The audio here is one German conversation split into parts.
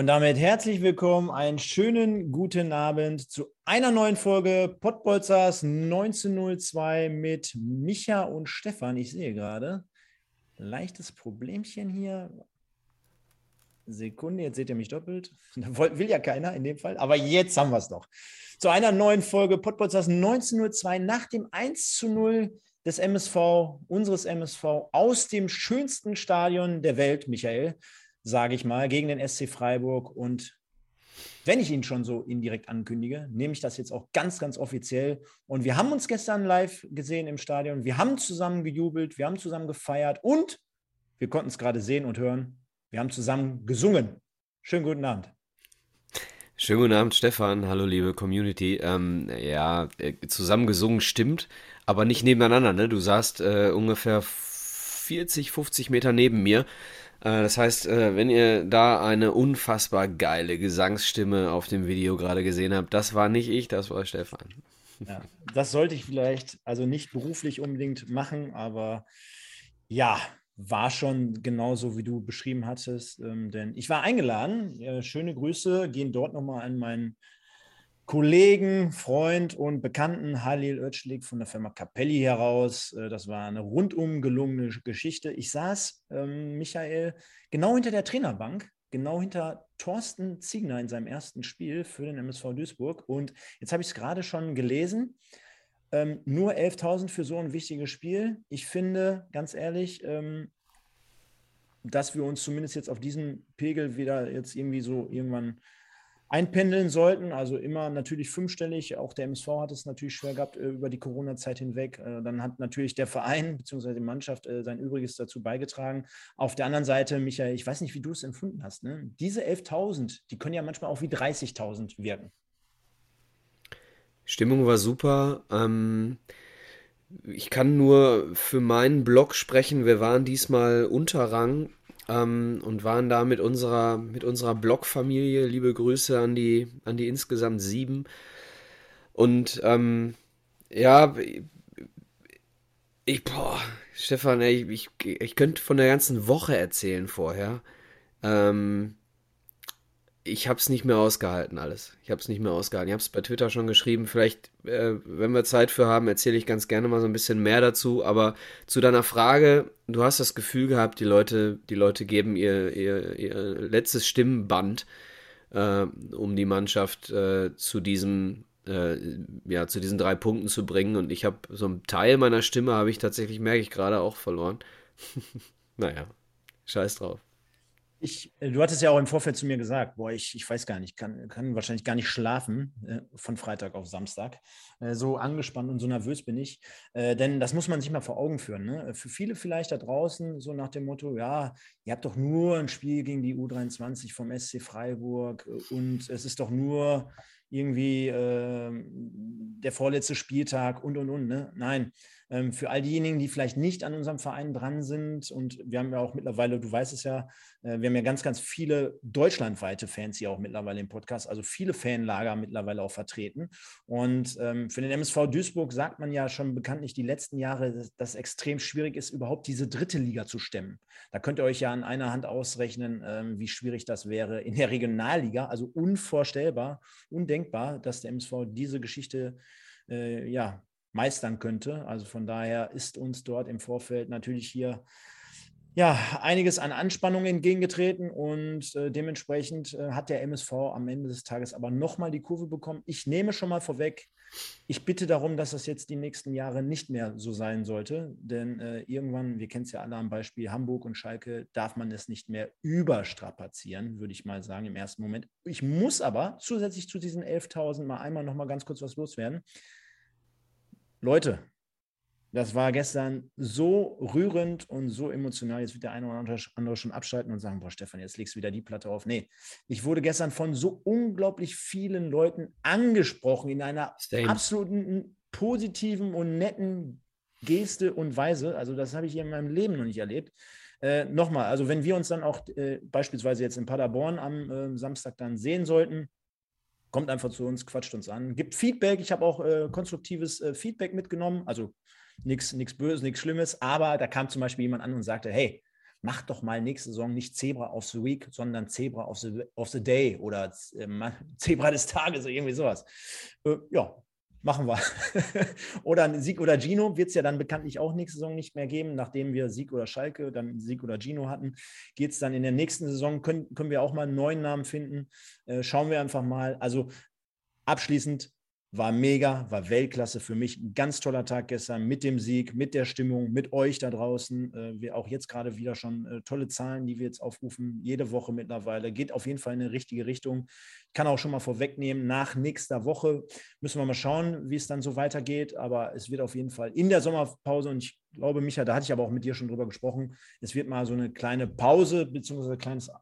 Und damit herzlich willkommen, einen schönen guten Abend zu einer neuen Folge Pottbolzers 1902 mit Micha und Stefan. Ich sehe gerade, leichtes Problemchen hier. Sekunde, jetzt seht ihr mich doppelt. Will ja keiner in dem Fall, aber jetzt haben wir es doch. Zu einer neuen Folge Pottbolzers 1902 nach dem 1 zu 0 des MSV, unseres MSV aus dem schönsten Stadion der Welt, Michael sage ich mal, gegen den SC Freiburg. Und wenn ich ihn schon so indirekt ankündige, nehme ich das jetzt auch ganz, ganz offiziell. Und wir haben uns gestern live gesehen im Stadion. Wir haben zusammen gejubelt, wir haben zusammen gefeiert und wir konnten es gerade sehen und hören. Wir haben zusammen gesungen. Schönen guten Abend. Schönen guten Abend, Stefan. Hallo, liebe Community. Ähm, ja, äh, zusammen gesungen stimmt, aber nicht nebeneinander. Ne? Du saßt äh, ungefähr 40, 50 Meter neben mir. Äh, das heißt, äh, wenn ihr da eine unfassbar geile Gesangsstimme auf dem Video gerade gesehen habt, das war nicht ich, das war Stefan. Ja, das sollte ich vielleicht, also nicht beruflich unbedingt machen, aber ja, war schon genauso, wie du beschrieben hattest. Ähm, denn ich war eingeladen. Äh, schöne Grüße gehen dort nochmal an meinen Kollegen, Freund und Bekannten Halil Özçelik von der Firma Capelli heraus. Äh, das war eine rundum gelungene Geschichte. Ich saß, ähm, Michael, genau hinter der Trainerbank, genau hinter Thorsten Ziegner in seinem ersten Spiel für den MSV Duisburg. Und jetzt habe ich es gerade schon gelesen. Ähm, nur 11.000 für so ein wichtiges Spiel. Ich finde, ganz ehrlich, ähm, dass wir uns zumindest jetzt auf diesen Pegel wieder jetzt irgendwie so irgendwann einpendeln sollten. Also immer natürlich fünfstellig. Auch der MSV hat es natürlich schwer gehabt äh, über die Corona-Zeit hinweg. Äh, dann hat natürlich der Verein bzw. die Mannschaft äh, sein Übriges dazu beigetragen. Auf der anderen Seite, Michael, ich weiß nicht, wie du es empfunden hast. Ne? Diese 11.000, die können ja manchmal auch wie 30.000 wirken. Stimmung war super. Ähm, ich kann nur für meinen Blog sprechen. Wir waren diesmal Unterrang ähm, und waren da mit unserer, mit unserer Blogfamilie. Liebe Grüße an die, an die insgesamt sieben. Und ähm, ja, ich, boah, Stefan, ey, ich, ich könnte von der ganzen Woche erzählen vorher. Ähm, ich habe es nicht mehr ausgehalten alles. Ich habe es nicht mehr ausgehalten. Ich habe es bei Twitter schon geschrieben. Vielleicht, äh, wenn wir Zeit für haben, erzähle ich ganz gerne mal so ein bisschen mehr dazu. Aber zu deiner Frage, du hast das Gefühl gehabt, die Leute, die Leute geben ihr, ihr, ihr letztes Stimmband, äh, um die Mannschaft äh, zu diesem äh, ja, zu diesen drei Punkten zu bringen. Und ich habe so einen Teil meiner Stimme habe ich tatsächlich, merke ich gerade, auch verloren. naja, scheiß drauf. Ich, äh, du hattest ja auch im Vorfeld zu mir gesagt, boah, ich, ich weiß gar nicht, kann, kann wahrscheinlich gar nicht schlafen äh, von Freitag auf Samstag. Äh, so angespannt und so nervös bin ich. Äh, denn das muss man sich mal vor Augen führen. Ne? Für viele vielleicht da draußen, so nach dem Motto, ja, ihr habt doch nur ein Spiel gegen die U23 vom SC Freiburg äh, und es ist doch nur irgendwie ähm, der vorletzte Spieltag und und und. Ne? Nein, für all diejenigen, die vielleicht nicht an unserem Verein dran sind, und wir haben ja auch mittlerweile, du weißt es ja, äh, wir haben ja ganz, ganz viele deutschlandweite Fans hier auch mittlerweile im Podcast, also viele Fanlager mittlerweile auch vertreten. Und ähm, für den MSV Duisburg sagt man ja schon bekanntlich die letzten Jahre, dass, es extrem schwierig ist, überhaupt diese dritte Liga zu stemmen. Da könnt ihr euch ja an einer Hand ausrechnen, ähm, wie schwierig das wäre in der Regionalliga. Also unvorstellbar, undenkbar, dass der MSV diese Geschichte äh, ja, meistern könnte. Also von daher ist uns dort im Vorfeld natürlich hier ja, einiges an Anspannung entgegengetreten und äh, dementsprechend äh, hat der MSV am Ende des Tages aber nochmal die Kurve bekommen. Ich nehme schon mal vorweg, ich bitte darum, dass das jetzt die nächsten Jahre nicht mehr so sein sollte, denn äh, irgendwann, wir kennen es ja alle am Beispiel Hamburg und Schalke, darf man es nicht mehr überstrapazieren, würde ich mal sagen im ersten Moment. Ich muss aber zusätzlich zu diesen 11.000 mal einmal noch mal ganz kurz was loswerden. Leute, das war gestern so rührend und so emotional. Jetzt wird der eine oder andere schon abschalten und sagen: Boah, Stefan, jetzt legst du wieder die Platte auf. Nee, ich wurde gestern von so unglaublich vielen Leuten angesprochen in einer Same. absoluten positiven und netten Geste und Weise. Also das habe ich in meinem Leben noch nicht erlebt. Äh, Nochmal, also wenn wir uns dann auch äh, beispielsweise jetzt in Paderborn am äh, Samstag dann sehen sollten, kommt einfach zu uns, quatscht uns an, gibt Feedback. Ich habe auch äh, konstruktives äh, Feedback mitgenommen, also nichts Böses, nichts Schlimmes, aber da kam zum Beispiel jemand an und sagte, hey, mach doch mal nächste Saison nicht Zebra of the Week, sondern Zebra of the, of the Day oder äh, Zebra des Tages oder irgendwie sowas. Äh, ja, machen wir. oder Sieg oder Gino wird es ja dann bekanntlich auch nächste Saison nicht mehr geben. Nachdem wir Sieg oder Schalke, dann Sieg oder Gino hatten, geht es dann in der nächsten Saison, können, können wir auch mal einen neuen Namen finden. Äh, schauen wir einfach mal. Also abschließend war mega, war Weltklasse für mich. Ein ganz toller Tag gestern mit dem Sieg, mit der Stimmung, mit euch da draußen. Äh, wir auch jetzt gerade wieder schon äh, tolle Zahlen, die wir jetzt aufrufen, jede Woche mittlerweile. Geht auf jeden Fall in eine richtige Richtung. Ich kann auch schon mal vorwegnehmen, nach nächster Woche müssen wir mal schauen, wie es dann so weitergeht. Aber es wird auf jeden Fall in der Sommerpause und ich glaube, Micha, da hatte ich aber auch mit dir schon drüber gesprochen, es wird mal so eine kleine Pause bzw.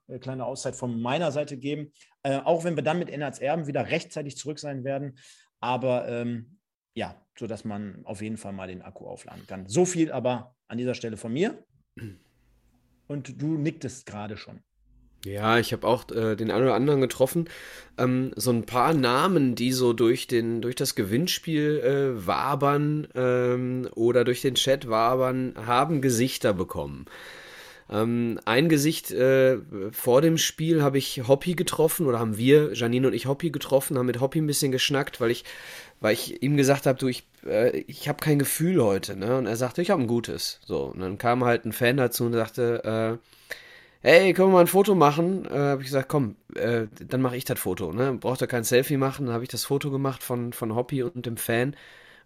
äh, kleine Auszeit von meiner Seite geben. Äh, auch wenn wir dann mit NRZ Erben wieder rechtzeitig zurück sein werden. Aber ähm, ja, sodass man auf jeden Fall mal den Akku aufladen kann. So viel aber an dieser Stelle von mir. Und du nicktest gerade schon. Ja, ich habe auch äh, den einen oder anderen getroffen. Ähm, so ein paar Namen, die so durch, den, durch das Gewinnspiel äh, wabern ähm, oder durch den Chat wabern, haben Gesichter bekommen. Ähm, ein Gesicht äh, vor dem Spiel habe ich Hoppy getroffen oder haben wir, Janine und ich, Hoppy getroffen, haben mit Hoppy ein bisschen geschnackt, weil ich, weil ich ihm gesagt habe, du, ich, äh, ich habe kein Gefühl heute, ne? Und er sagte, ich habe ein gutes. So, und dann kam halt ein Fan dazu und sagte, äh, hey, können wir mal ein Foto machen? Äh, habe ich gesagt, komm, äh, dann mache ich das Foto. Ne? Braucht er kein Selfie machen. Dann habe ich das Foto gemacht von, von Hoppy und dem Fan.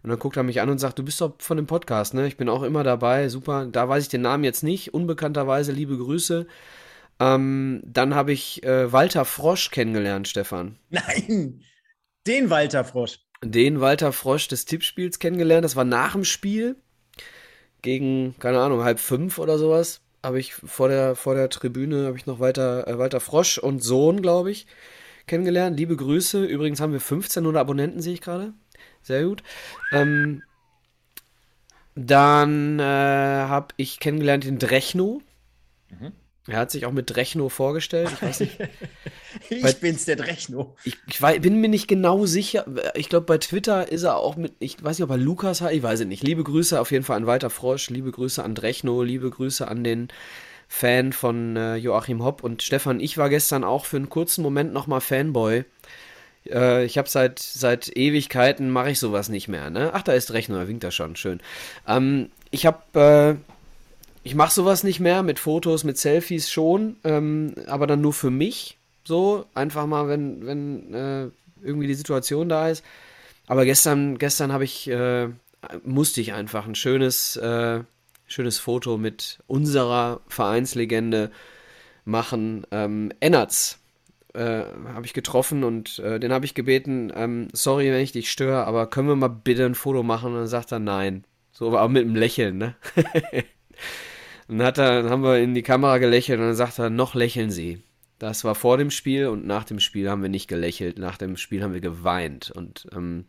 Und dann guckt er mich an und sagt, du bist doch von dem Podcast, ne? Ich bin auch immer dabei, super. Da weiß ich den Namen jetzt nicht, unbekannterweise, liebe Grüße. Ähm, dann habe ich äh, Walter Frosch kennengelernt, Stefan. Nein, den Walter Frosch. Den Walter Frosch des Tippspiels kennengelernt. Das war nach dem Spiel. Gegen, keine Ahnung, halb fünf oder sowas. Habe ich vor der, vor der Tribüne, habe ich noch Walter, äh, Walter Frosch und Sohn, glaube ich, kennengelernt. Liebe Grüße. Übrigens haben wir 1500 Abonnenten, sehe ich gerade. Sehr gut. Ähm, dann äh, habe ich kennengelernt den Drechno. Mhm. Er hat sich auch mit Drechno vorgestellt. Ich weiß nicht. ich bei, bin's, der Drechno. Ich, ich weiß, bin mir nicht genau sicher. Ich glaube, bei Twitter ist er auch mit, ich weiß nicht, ob er Lukas hat, ich weiß es nicht. Liebe Grüße auf jeden Fall an Walter Frosch, liebe Grüße an Drechno, liebe Grüße an den Fan von äh, Joachim Hopp und Stefan. Ich war gestern auch für einen kurzen Moment nochmal Fanboy äh, ich habe seit, seit Ewigkeiten mache ich sowas nicht mehr. Ne? Ach, da ist Rechner, winkt er schon, schön. Ähm, ich habe, äh, ich mache sowas nicht mehr mit Fotos, mit Selfies schon, ähm, aber dann nur für mich. So, einfach mal, wenn, wenn äh, irgendwie die Situation da ist. Aber gestern, gestern habe ich, äh, musste ich einfach ein schönes, äh, schönes Foto mit unserer Vereinslegende machen. Ähm, Ennertz äh, habe ich getroffen und äh, den habe ich gebeten, ähm, sorry, wenn ich dich störe, aber können wir mal bitte ein Foto machen? Und dann sagt er nein. So, aber mit einem Lächeln, ne? dann hat er, dann haben wir in die Kamera gelächelt und dann sagt er, noch lächeln Sie. Das war vor dem Spiel und nach dem Spiel haben wir nicht gelächelt. Nach dem Spiel haben wir geweint. Und ähm,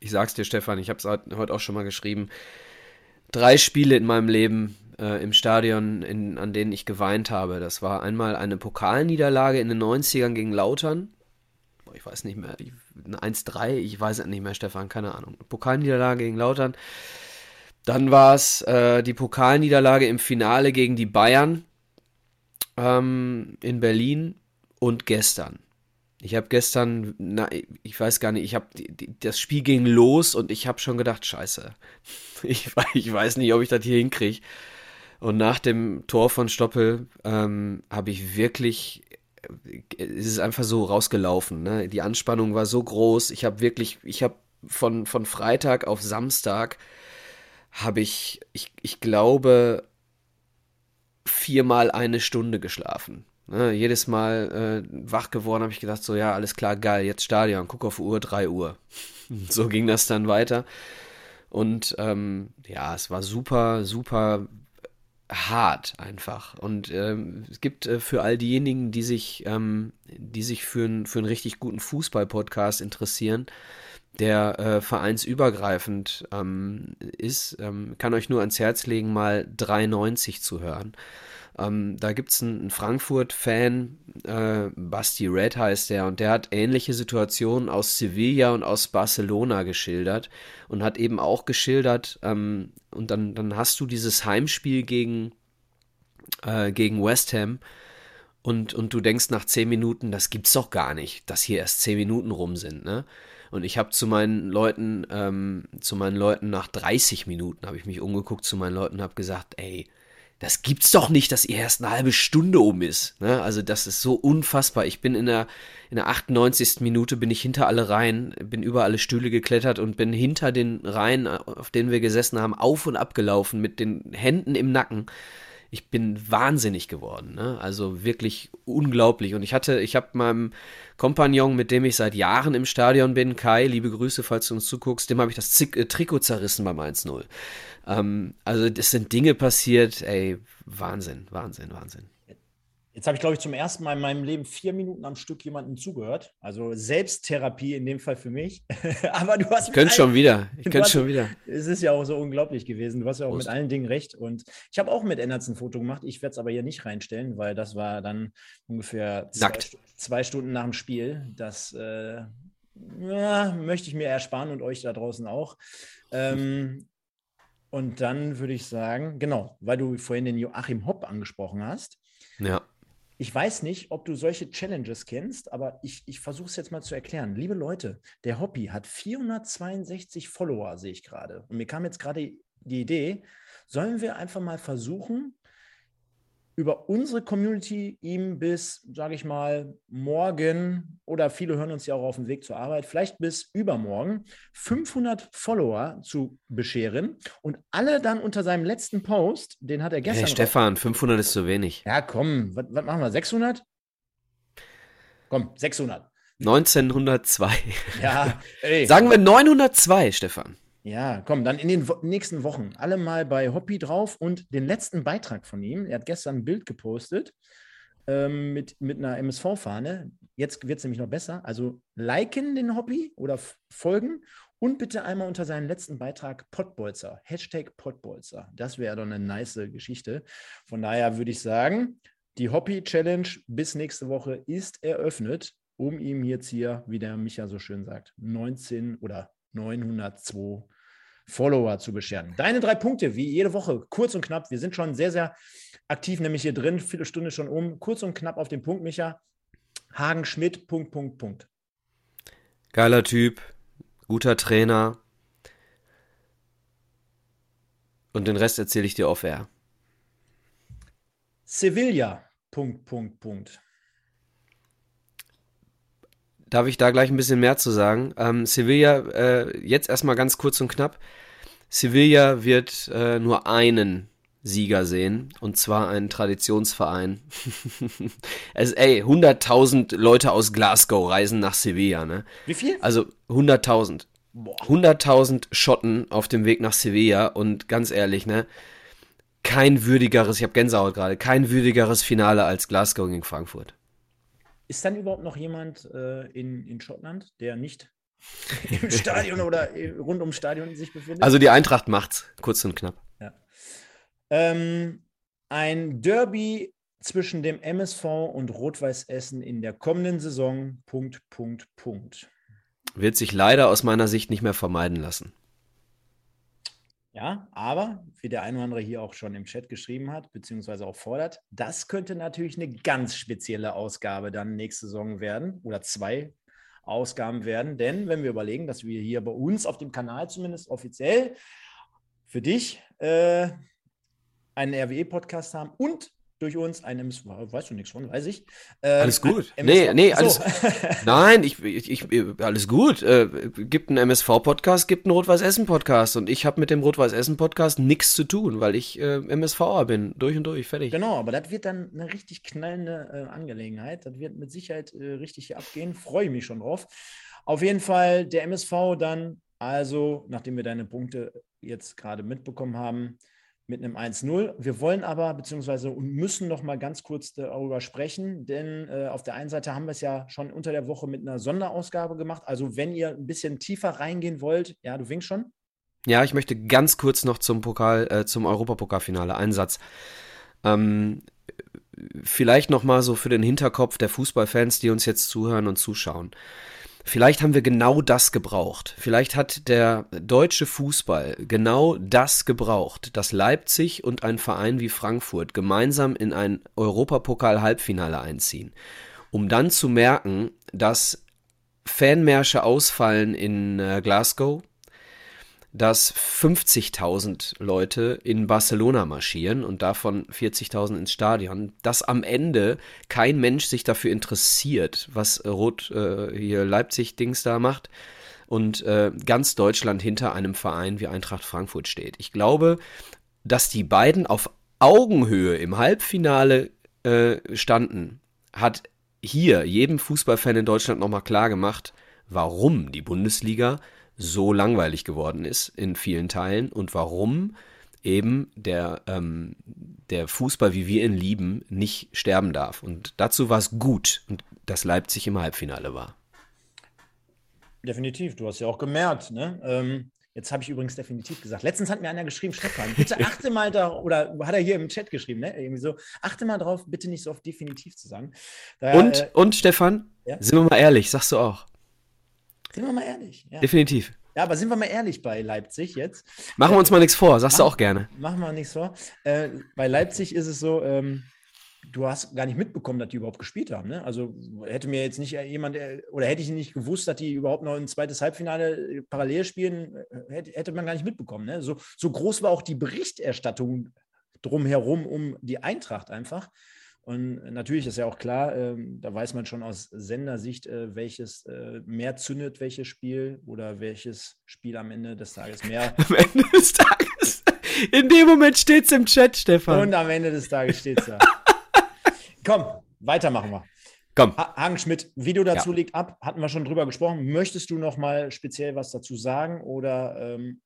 ich sag's dir, Stefan, ich habe es heute auch schon mal geschrieben. Drei Spiele in meinem Leben äh, im Stadion, in, an denen ich geweint habe. Das war einmal eine Pokalniederlage in den 90ern gegen Lautern. Ich weiß nicht mehr, 1-3, ich weiß es nicht mehr, Stefan, keine Ahnung. Pokalniederlage gegen Lautern. Dann war es äh, die Pokalniederlage im Finale gegen die Bayern ähm, in Berlin und gestern. Ich habe gestern, na, ich weiß gar nicht, ich habe das Spiel ging los und ich habe schon gedacht, scheiße, ich, ich weiß nicht, ob ich das hier hinkriege. Und nach dem Tor von Stoppel ähm, habe ich wirklich, es ist einfach so rausgelaufen. Ne? Die Anspannung war so groß. Ich habe wirklich, ich habe von, von Freitag auf Samstag habe ich, ich, ich glaube, viermal eine Stunde geschlafen. Ne? Jedes Mal äh, wach geworden habe ich gedacht, so ja, alles klar, geil, jetzt Stadion, guck auf Uhr, 3 Uhr. so ging das dann weiter. Und ähm, ja, es war super, super hart einfach. Und ähm, es gibt äh, für all diejenigen, die sich, ähm, die sich für, ein, für einen richtig guten Fußball-Podcast interessieren, der äh, vereinsübergreifend ähm, ist. Ähm, kann euch nur ans Herz legen, mal 390 zu hören. Ähm, da gibt es einen, einen Frankfurt-Fan, äh, Basti Red heißt der, und der hat ähnliche Situationen aus Sevilla und aus Barcelona geschildert und hat eben auch geschildert, ähm, und dann, dann hast du dieses Heimspiel gegen, äh, gegen West Ham. Und, und du denkst nach zehn Minuten, das gibt's doch gar nicht, dass hier erst zehn Minuten rum sind, ne? Und ich habe zu meinen Leuten, ähm, zu meinen Leuten nach 30 Minuten habe ich mich umgeguckt zu meinen Leuten und habe gesagt, ey, das gibt's doch nicht, dass ihr erst eine halbe Stunde um ist. Ne? Also das ist so unfassbar. Ich bin in der, in der 98. Minute bin ich hinter alle Reihen, bin über alle Stühle geklettert und bin hinter den Reihen, auf denen wir gesessen haben, auf und ab gelaufen mit den Händen im Nacken. Ich bin wahnsinnig geworden, ne? Also wirklich unglaublich. Und ich hatte, ich habe meinem Kompagnon, mit dem ich seit Jahren im Stadion bin, Kai, liebe Grüße, falls du uns zuguckst, dem habe ich das Zick, äh, Trikot zerrissen beim 1-0. Ähm, also das sind Dinge passiert, ey, Wahnsinn, Wahnsinn, Wahnsinn. Jetzt habe ich, glaube ich, zum ersten Mal in meinem Leben vier Minuten am Stück jemandem zugehört. Also Selbsttherapie in dem Fall für mich. Aber du hast. Ich könnte schon wieder. Ich könnte schon wieder. Es ist ja auch so unglaublich gewesen. Du hast ja auch Prost. mit allen Dingen recht. Und ich habe auch mit Ennerts ein Foto gemacht. Ich werde es aber hier nicht reinstellen, weil das war dann ungefähr zwei, zwei Stunden nach dem Spiel. Das äh, ja, möchte ich mir ersparen und euch da draußen auch. Ähm, und dann würde ich sagen, genau, weil du vorhin den Joachim Hopp angesprochen hast. Ja. Ich weiß nicht, ob du solche Challenges kennst, aber ich, ich versuche es jetzt mal zu erklären. Liebe Leute, der Hobby hat 462 Follower, sehe ich gerade. Und mir kam jetzt gerade die Idee, sollen wir einfach mal versuchen, über unsere Community ihm bis, sage ich mal, morgen oder viele hören uns ja auch auf dem Weg zur Arbeit, vielleicht bis übermorgen 500 Follower zu bescheren und alle dann unter seinem letzten Post, den hat er gestern. Hey Stefan, 500 ist zu wenig. Ja, komm, was, was machen wir? 600? Komm, 600. 1902. Ja, ey. Sagen wir 902, Stefan. Ja, komm, dann in den nächsten Wochen alle mal bei Hoppy drauf und den letzten Beitrag von ihm. Er hat gestern ein Bild gepostet ähm, mit, mit einer MSV-Fahne. Jetzt wird es nämlich noch besser. Also liken den Hoppy oder folgen und bitte einmal unter seinen letzten Beitrag Pottbolzer, Hashtag Pottbolzer. Das wäre doch eine nice Geschichte. Von daher würde ich sagen, die Hoppy-Challenge bis nächste Woche ist eröffnet, um ihm jetzt hier, wie der Micha so schön sagt, 19 oder 902 Follower zu bescheren. Deine drei Punkte, wie jede Woche, kurz und knapp. Wir sind schon sehr, sehr aktiv, nämlich hier drin, viele Stunden schon um. Kurz und knapp auf den Punkt, Micha. Hagen Schmidt, Punkt, Punkt, Punkt. Geiler Typ, guter Trainer. Und den Rest erzähle ich dir off air. Sevilla, Punkt, Punkt, Punkt. Darf ich da gleich ein bisschen mehr zu sagen? Ähm, Sevilla, äh, jetzt erstmal ganz kurz und knapp. Sevilla wird äh, nur einen Sieger sehen, und zwar einen Traditionsverein. es, ey, 100.000 Leute aus Glasgow reisen nach Sevilla, ne? Wie viel? Also 100.000. 100.000 Schotten auf dem Weg nach Sevilla und ganz ehrlich, ne? Kein würdigeres, ich habe Gänsehaut gerade, kein würdigeres Finale als Glasgow gegen Frankfurt. Ist dann überhaupt noch jemand äh, in, in Schottland, der nicht im Stadion oder rund ums Stadion sich befindet? Also die Eintracht macht's, kurz und knapp. Ja. Ähm, ein Derby zwischen dem MSV und Rot-Weiß Essen in der kommenden Saison. Punkt, Punkt, Punkt. Wird sich leider aus meiner Sicht nicht mehr vermeiden lassen. Ja, aber wie der eine oder andere hier auch schon im Chat geschrieben hat, beziehungsweise auch fordert, das könnte natürlich eine ganz spezielle Ausgabe dann nächste Saison werden oder zwei Ausgaben werden. Denn wenn wir überlegen, dass wir hier bei uns auf dem Kanal zumindest offiziell für dich äh, einen RWE-Podcast haben und durch uns ein MSV, weißt du nichts von, weiß ich. Ähm, alles gut. Nee, nee, alles. So. nein, ich, ich, ich, alles gut. Äh, gibt einen MSV-Podcast, gibt einen Rot-Weiß-Essen-Podcast und ich habe mit dem Rot-Weiß-Essen-Podcast nichts zu tun, weil ich äh, MSVer bin. Durch und durch, fertig. Genau, aber das wird dann eine richtig knallende äh, Angelegenheit. Das wird mit Sicherheit äh, richtig hier abgehen. Freue mich schon drauf. Auf jeden Fall der MSV dann, also, nachdem wir deine Punkte jetzt gerade mitbekommen haben, mit einem 1-0. Wir wollen aber, beziehungsweise müssen noch mal ganz kurz darüber sprechen, denn äh, auf der einen Seite haben wir es ja schon unter der Woche mit einer Sonderausgabe gemacht. Also wenn ihr ein bisschen tiefer reingehen wollt, ja, du winkst schon. Ja, ich möchte ganz kurz noch zum Pokal, äh, zum Europapokalfinale einen Satz. Ähm, vielleicht noch mal so für den Hinterkopf der Fußballfans, die uns jetzt zuhören und zuschauen. Vielleicht haben wir genau das gebraucht. Vielleicht hat der deutsche Fußball genau das gebraucht, dass Leipzig und ein Verein wie Frankfurt gemeinsam in ein Europapokal-Halbfinale einziehen, um dann zu merken, dass Fanmärsche ausfallen in äh, Glasgow, dass 50.000 Leute in Barcelona marschieren und davon 40.000 ins Stadion, dass am Ende kein Mensch sich dafür interessiert, was Rot äh, hier Leipzig-Dings da macht und äh, ganz Deutschland hinter einem Verein wie Eintracht Frankfurt steht. Ich glaube, dass die beiden auf Augenhöhe im Halbfinale äh, standen, hat hier jedem Fußballfan in Deutschland nochmal klar gemacht, warum die Bundesliga so langweilig geworden ist in vielen Teilen und warum eben der, ähm, der Fußball, wie wir ihn lieben, nicht sterben darf. Und dazu war es gut, dass Leipzig im Halbfinale war. Definitiv, du hast ja auch gemerkt, ne? Ähm, jetzt habe ich übrigens definitiv gesagt. Letztens hat mir einer geschrieben, Stefan, bitte achte mal da, oder hat er hier im Chat geschrieben, ne? Irgendwie so, achte mal drauf, bitte nicht so oft definitiv zu sagen. Daher, und, äh, und Stefan, ja? sind wir mal ehrlich, sagst du auch. Sind wir mal ehrlich. Ja. Definitiv. Ja, aber sind wir mal ehrlich bei Leipzig jetzt. Machen wir uns mal nichts vor, sagst mach, du auch gerne. Machen wir nichts vor. Äh, bei Leipzig ist es so, ähm, du hast gar nicht mitbekommen, dass die überhaupt gespielt haben. Ne? Also hätte mir jetzt nicht jemand, äh, oder hätte ich nicht gewusst, dass die überhaupt noch ein zweites Halbfinale äh, parallel spielen, äh, hätte, hätte man gar nicht mitbekommen. Ne? So, so groß war auch die Berichterstattung drumherum um die Eintracht einfach. Und natürlich ist ja auch klar, ähm, da weiß man schon aus Sendersicht, äh, welches äh, mehr zündet, welches Spiel oder welches Spiel am Ende des Tages mehr. Am Ende des Tages. In dem Moment steht es im Chat, Stefan. Und am Ende des Tages steht es da. Komm, weitermachen wir. Komm. Hagen Schmidt, Video dazu ja. liegt ab, hatten wir schon drüber gesprochen. Möchtest du noch mal speziell was dazu sagen oder ähm,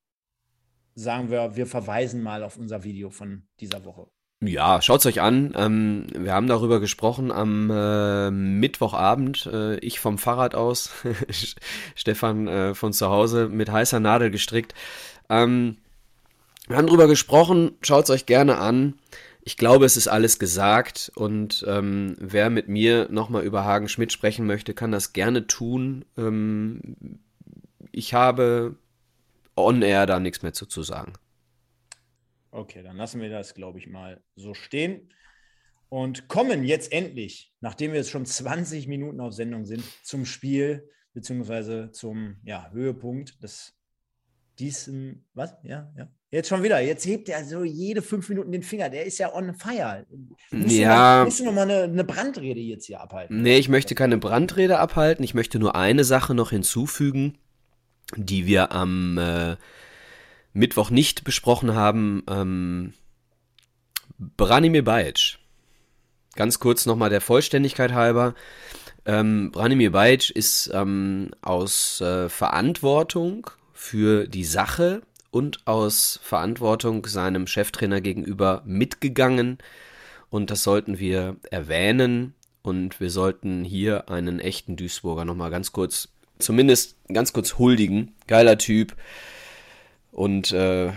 sagen wir, wir verweisen mal auf unser Video von dieser Woche? Ja, schaut's euch an. Ähm, wir haben darüber gesprochen am äh, Mittwochabend. Äh, ich vom Fahrrad aus, Stefan äh, von zu Hause mit heißer Nadel gestrickt. Ähm, wir haben darüber gesprochen. Schaut's euch gerne an. Ich glaube, es ist alles gesagt und ähm, wer mit mir nochmal über Hagen Schmidt sprechen möchte, kann das gerne tun. Ähm, ich habe on air da nichts mehr zu, zu sagen. Okay, dann lassen wir das, glaube ich, mal so stehen und kommen jetzt endlich, nachdem wir jetzt schon 20 Minuten auf Sendung sind, zum Spiel beziehungsweise zum ja, Höhepunkt des diesem, was? Ja, ja. Jetzt schon wieder. Jetzt hebt er so jede fünf Minuten den Finger. Der ist ja on fire. Musst ja. Musst du noch mal eine, eine, Brandrede jetzt hier abhalten? Nee, ich möchte keine Brandrede abhalten. Ich möchte nur eine Sache noch hinzufügen, die wir am äh, Mittwoch nicht besprochen haben, ähm, Branimir Bajic. Ganz kurz nochmal der Vollständigkeit halber. Ähm, Branimir Bajic ist ähm, aus äh, Verantwortung für die Sache und aus Verantwortung seinem Cheftrainer gegenüber mitgegangen. Und das sollten wir erwähnen. Und wir sollten hier einen echten Duisburger nochmal ganz kurz, zumindest ganz kurz huldigen. Geiler Typ. Und äh,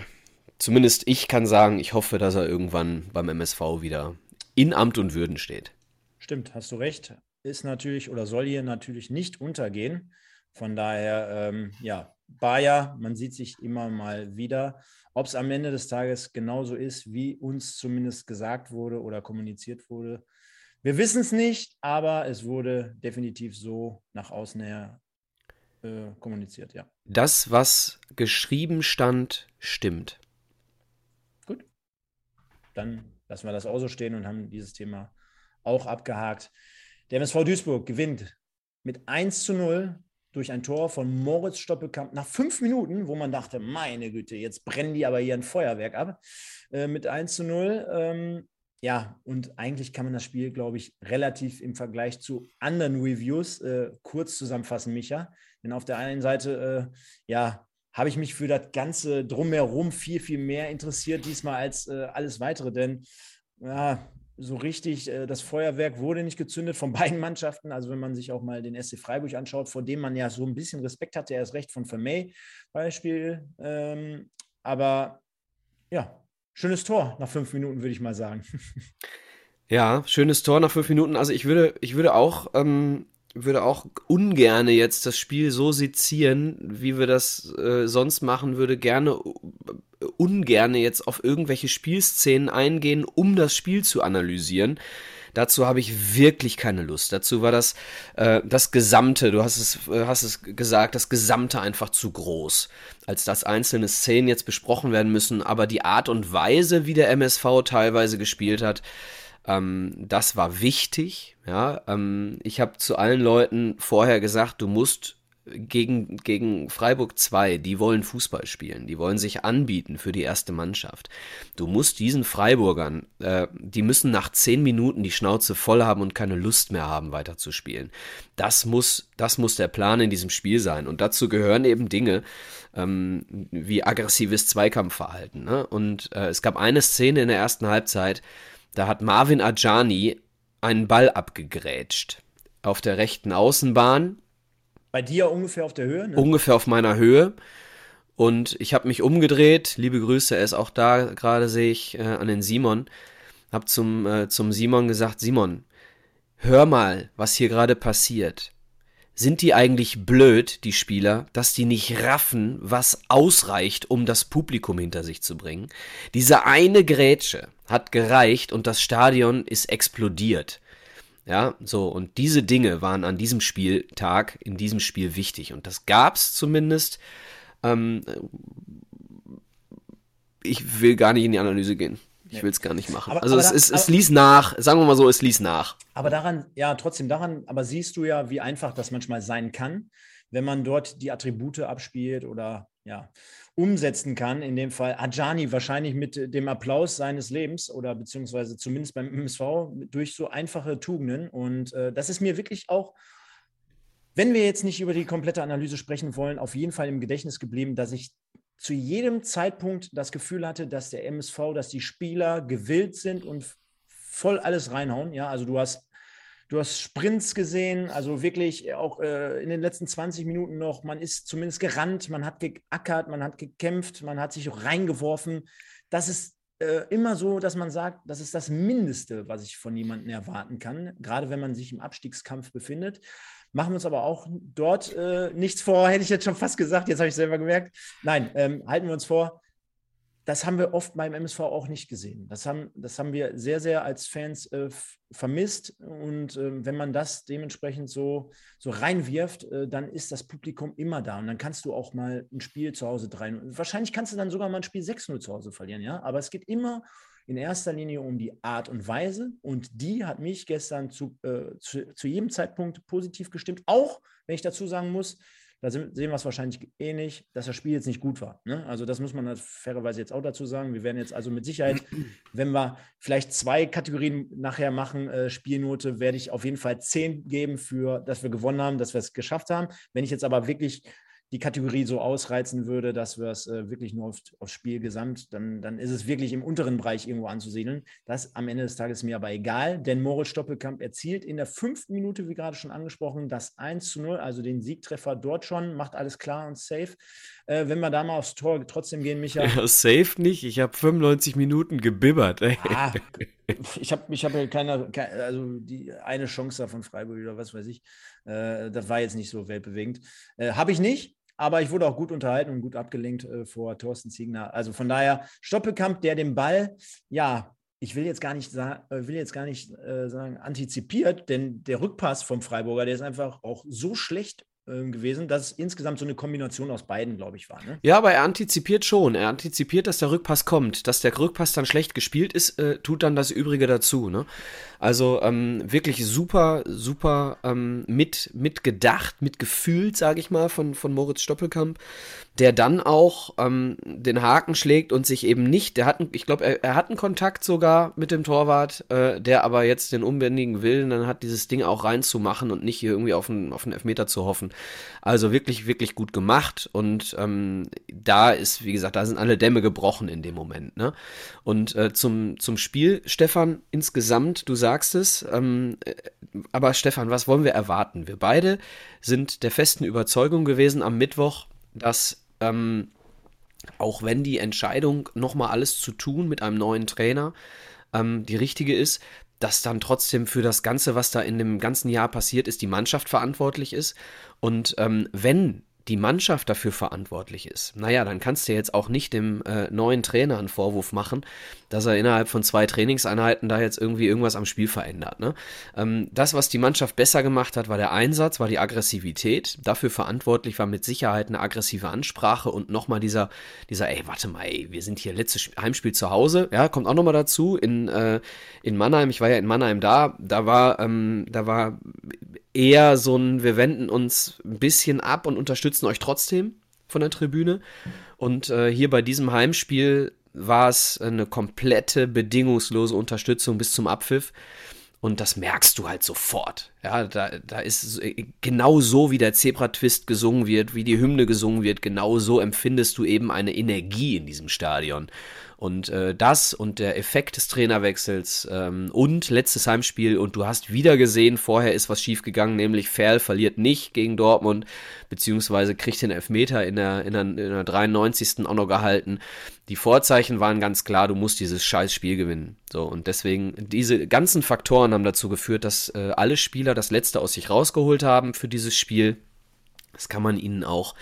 zumindest ich kann sagen, ich hoffe, dass er irgendwann beim MSV wieder in Amt und Würden steht. Stimmt, hast du recht. Ist natürlich oder soll hier natürlich nicht untergehen. Von daher, ähm, ja, Bayer, man sieht sich immer mal wieder. Ob es am Ende des Tages genauso ist, wie uns zumindest gesagt wurde oder kommuniziert wurde, wir wissen es nicht, aber es wurde definitiv so nach außen her äh, kommuniziert, ja. Das, was geschrieben stand, stimmt. Gut. Dann lassen wir das auch so stehen und haben dieses Thema auch abgehakt. Der MSV Duisburg gewinnt mit 1 zu 0 durch ein Tor von Moritz Stoppelkamp nach fünf Minuten, wo man dachte, meine Güte, jetzt brennen die aber hier ein Feuerwerk ab, äh, mit 1 zu 0. Ähm, ja, und eigentlich kann man das Spiel, glaube ich, relativ im Vergleich zu anderen Reviews äh, kurz zusammenfassen, Micha. Denn auf der einen Seite, äh, ja, habe ich mich für das Ganze drumherum viel, viel mehr interessiert diesmal als äh, alles weitere. Denn ja, so richtig, äh, das Feuerwerk wurde nicht gezündet von beiden Mannschaften. Also wenn man sich auch mal den SC Freiburg anschaut, vor dem man ja so ein bisschen Respekt hatte, er ist recht von Vermey Beispiel. Ähm, aber ja, schönes Tor nach fünf Minuten, würde ich mal sagen. Ja, schönes Tor nach fünf Minuten. Also ich würde, ich würde auch ähm, würde auch ungerne jetzt das Spiel so sezieren, wie wir das äh, sonst machen, würde gerne äh, ungerne jetzt auf irgendwelche Spielszenen eingehen, um das Spiel zu analysieren. Dazu habe ich wirklich keine Lust. Dazu war das äh, das Gesamte, du hast es, äh, hast es gesagt, das Gesamte einfach zu groß, als dass einzelne Szenen jetzt besprochen werden müssen. Aber die Art und Weise, wie der MSV teilweise gespielt hat, ähm, das war wichtig. Ja, ähm, ich habe zu allen Leuten vorher gesagt, du musst gegen, gegen Freiburg 2, die wollen Fußball spielen, die wollen sich anbieten für die erste Mannschaft. Du musst diesen Freiburgern, äh, die müssen nach zehn Minuten die Schnauze voll haben und keine Lust mehr haben, weiterzuspielen. Das muss, das muss der Plan in diesem Spiel sein. Und dazu gehören eben Dinge ähm, wie aggressives Zweikampfverhalten. Ne? Und äh, es gab eine Szene in der ersten Halbzeit, da hat Marvin Ajani einen Ball abgegrätscht. Auf der rechten Außenbahn. Bei dir ungefähr auf der Höhe? Ne? Ungefähr auf meiner Höhe. Und ich habe mich umgedreht. Liebe Grüße, er ist auch da, gerade sehe ich, äh, an den Simon. Hab zum, äh, zum Simon gesagt, Simon, hör mal, was hier gerade passiert sind die eigentlich blöd, die Spieler, dass die nicht raffen, was ausreicht, um das Publikum hinter sich zu bringen? Diese eine Grätsche hat gereicht und das Stadion ist explodiert. Ja, so, und diese Dinge waren an diesem Spieltag, in diesem Spiel wichtig. Und das gab's zumindest. Ähm, ich will gar nicht in die Analyse gehen. Ich will es gar nicht machen. Aber, also aber es, da, es, es ließ nach, sagen wir mal so, es ließ nach. Aber daran, ja, trotzdem daran, aber siehst du ja, wie einfach das manchmal sein kann, wenn man dort die Attribute abspielt oder ja, umsetzen kann. In dem Fall Ajani wahrscheinlich mit dem Applaus seines Lebens oder beziehungsweise zumindest beim MSV durch so einfache Tugenden. Und äh, das ist mir wirklich auch, wenn wir jetzt nicht über die komplette Analyse sprechen wollen, auf jeden Fall im Gedächtnis geblieben, dass ich zu jedem Zeitpunkt das Gefühl hatte, dass der MSV, dass die Spieler gewillt sind und voll alles reinhauen. Ja, also du hast, du hast Sprints gesehen, also wirklich auch äh, in den letzten 20 Minuten noch, man ist zumindest gerannt, man hat geackert, man hat gekämpft, man hat sich auch reingeworfen. Das ist äh, immer so, dass man sagt, das ist das Mindeste, was ich von jemandem erwarten kann, gerade wenn man sich im Abstiegskampf befindet. Machen wir uns aber auch dort äh, nichts vor, hätte ich jetzt schon fast gesagt, jetzt habe ich selber gemerkt. Nein, ähm, halten wir uns vor, das haben wir oft beim MSV auch nicht gesehen. Das haben, das haben wir sehr, sehr als Fans äh, vermisst. Und äh, wenn man das dementsprechend so, so reinwirft, äh, dann ist das Publikum immer da. Und dann kannst du auch mal ein Spiel zu Hause 3-0. Wahrscheinlich kannst du dann sogar mal ein Spiel 6-0 zu Hause verlieren, ja. Aber es geht immer in erster Linie um die Art und Weise und die hat mich gestern zu, äh, zu, zu, jedem Zeitpunkt positiv gestimmt, auch wenn ich dazu sagen muss, da sehen wir es wahrscheinlich ähnlich, dass das Spiel jetzt nicht gut war. Ne? Also das muss man halt fairerweise jetzt auch dazu sagen. Wir werden jetzt also mit Sicherheit, wenn wir vielleicht zwei Kategorien nachher machen, äh, Spielnote, werde ich auf jeden Fall 10 geben für, dass wir gewonnen haben, dass wir es geschafft haben. Wenn ich jetzt aber wirklich die Kategorie so ausreizen würde, dass wir es äh, wirklich nur auf, aufs Spiel gesamt, dann, dann ist es wirklich im unteren Bereich irgendwo anzusiedeln. Das am Ende des Tages mir aber egal, denn Moritz Stoppelkamp erzielt in der fünften Minute, wie gerade schon angesprochen, das 1 zu 0, also den Siegtreffer dort schon, macht alles klar und safe. Äh, wenn wir da mal aufs Tor trotzdem gehen, Michael. Ja, safe nicht, ich habe 95 Minuten gebibbert. Ah, ich habe ich hab ja keine, keine, also die eine Chance da von Freiburg oder was weiß ich, äh, das war jetzt nicht so weltbewegend. Äh, habe ich nicht, aber ich wurde auch gut unterhalten und gut abgelenkt äh, vor Thorsten Ziegner. Also von daher, Stoppelkamp, der den Ball, ja, ich will jetzt gar nicht, äh, will jetzt gar nicht äh, sagen, antizipiert, denn der Rückpass vom Freiburger, der ist einfach auch so schlecht gewesen, dass es insgesamt so eine Kombination aus beiden, glaube ich, war. Ne? Ja, aber er antizipiert schon. Er antizipiert, dass der Rückpass kommt. Dass der Rückpass dann schlecht gespielt ist, äh, tut dann das Übrige dazu. Ne? Also ähm, wirklich super, super ähm, mit, mitgedacht, mitgefühlt, sage ich mal, von, von Moritz Stoppelkamp, der dann auch ähm, den Haken schlägt und sich eben nicht, der hat, ich glaube, er, er, hat einen Kontakt sogar mit dem Torwart, äh, der aber jetzt den unbändigen Willen dann hat, dieses Ding auch reinzumachen und nicht hier irgendwie auf einen, auf einen Elfmeter zu hoffen. Also wirklich, wirklich gut gemacht. Und ähm, da ist, wie gesagt, da sind alle Dämme gebrochen in dem Moment. Ne? Und äh, zum, zum Spiel, Stefan, insgesamt, du sagst es, ähm, äh, aber Stefan, was wollen wir erwarten? Wir beide sind der festen Überzeugung gewesen am Mittwoch, dass ähm, auch wenn die Entscheidung, nochmal alles zu tun mit einem neuen Trainer, ähm, die richtige ist, dass dann trotzdem für das Ganze, was da in dem ganzen Jahr passiert ist, die Mannschaft verantwortlich ist. Und ähm, wenn die Mannschaft dafür verantwortlich ist, naja, dann kannst du jetzt auch nicht dem äh, neuen Trainer einen Vorwurf machen, dass er innerhalb von zwei Trainingseinheiten da jetzt irgendwie irgendwas am Spiel verändert. Ne? Ähm, das, was die Mannschaft besser gemacht hat, war der Einsatz, war die Aggressivität. Dafür verantwortlich war mit Sicherheit eine aggressive Ansprache und nochmal dieser, dieser, ey, warte mal, ey, wir sind hier letztes Heimspiel zu Hause, ja, kommt auch nochmal dazu, in, äh, in Mannheim, ich war ja in Mannheim da, da war, ähm, da war eher so ein, wir wenden uns ein bisschen ab und unterstützen euch trotzdem von der Tribüne. Und äh, hier bei diesem Heimspiel war es eine komplette bedingungslose Unterstützung bis zum Abpfiff. Und das merkst du halt sofort. Ja, da, da ist genau so, wie der Zebra-Twist gesungen wird, wie die Hymne gesungen wird, genau so empfindest du eben eine Energie in diesem Stadion. Und äh, das und der Effekt des Trainerwechsels ähm, und letztes Heimspiel und du hast wieder gesehen, vorher ist was schiefgegangen, nämlich Ferl verliert nicht gegen Dortmund, beziehungsweise kriegt den Elfmeter in der, in der, in der 93. auch noch gehalten. Die Vorzeichen waren ganz klar, du musst dieses scheiß Spiel gewinnen. So, und deswegen, diese ganzen Faktoren haben dazu geführt, dass äh, alle Spieler das Letzte aus sich rausgeholt haben für dieses Spiel. Das kann man ihnen auch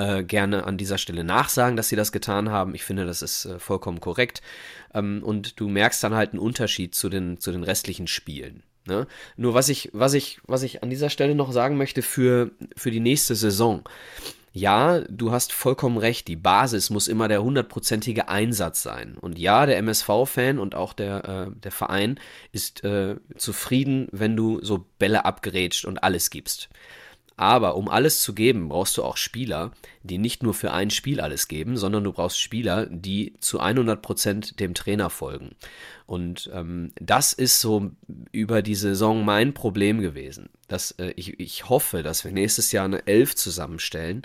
äh, gerne an dieser Stelle nachsagen, dass sie das getan haben. Ich finde, das ist äh, vollkommen korrekt. Ähm, und du merkst dann halt einen Unterschied zu den, zu den restlichen Spielen. Ne? Nur was ich, was ich, was ich an dieser Stelle noch sagen möchte für, für die nächste Saison. Ja, du hast vollkommen recht, die Basis muss immer der hundertprozentige Einsatz sein. Und ja, der MSV-Fan und auch der, äh, der Verein ist äh, zufrieden, wenn du so Bälle abgerätscht und alles gibst. Aber um alles zu geben, brauchst du auch Spieler, die nicht nur für ein Spiel alles geben, sondern du brauchst Spieler, die zu 100% dem Trainer folgen. Und ähm, das ist so über die Saison mein Problem gewesen. Dass, äh, ich, ich hoffe, dass wir nächstes Jahr eine Elf zusammenstellen,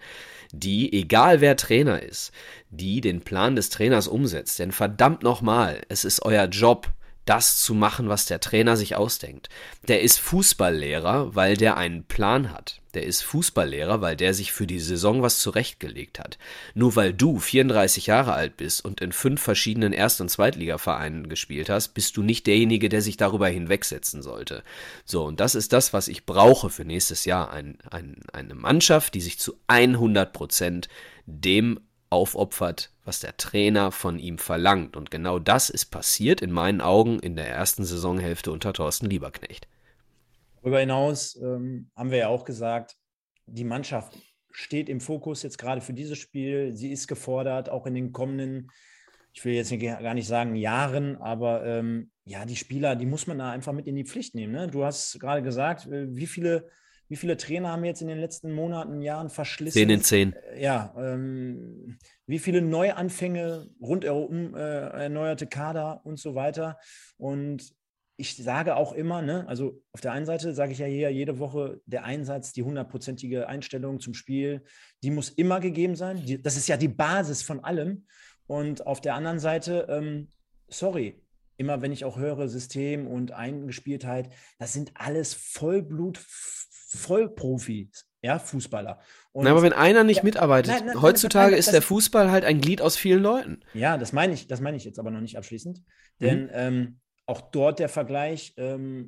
die, egal wer Trainer ist, die den Plan des Trainers umsetzt. Denn verdammt nochmal, es ist euer Job, das zu machen, was der Trainer sich ausdenkt. Der ist Fußballlehrer, weil der einen Plan hat. Der ist Fußballlehrer, weil der sich für die Saison was zurechtgelegt hat. Nur weil du 34 Jahre alt bist und in fünf verschiedenen Erst- und Zweitligavereinen gespielt hast, bist du nicht derjenige, der sich darüber hinwegsetzen sollte. So, und das ist das, was ich brauche für nächstes Jahr. Ein, ein, eine Mannschaft, die sich zu 100 Prozent dem aufopfert, was der Trainer von ihm verlangt. Und genau das ist passiert in meinen Augen in der ersten Saisonhälfte unter Thorsten Lieberknecht. Darüber hinaus ähm, haben wir ja auch gesagt, die Mannschaft steht im Fokus jetzt gerade für dieses Spiel. Sie ist gefordert, auch in den kommenden, ich will jetzt gar nicht sagen Jahren, aber ähm, ja, die Spieler, die muss man da einfach mit in die Pflicht nehmen. Ne? Du hast gerade gesagt, äh, wie viele wie viele Trainer haben jetzt in den letzten Monaten, Jahren verschlissen? Zehn in zehn. Äh, ja, ähm, wie viele Neuanfänge, rundherum äh, erneuerte Kader und so weiter. Und ich sage auch immer, ne, also auf der einen Seite sage ich ja hier jede Woche, der Einsatz, die hundertprozentige Einstellung zum Spiel, die muss immer gegeben sein. Die, das ist ja die Basis von allem. Und auf der anderen Seite, ähm, sorry, immer wenn ich auch höre System und Eingespieltheit, das sind alles Vollblut Vollprofis, ja, Fußballer. Und, Na, aber wenn einer nicht ja, mitarbeitet, nein, nein, heutzutage nein, ist der Fußball halt ein Glied aus vielen Leuten. Ja, das meine ich, das meine ich jetzt aber noch nicht abschließend. Denn mhm. ähm, auch dort der Vergleich, ähm,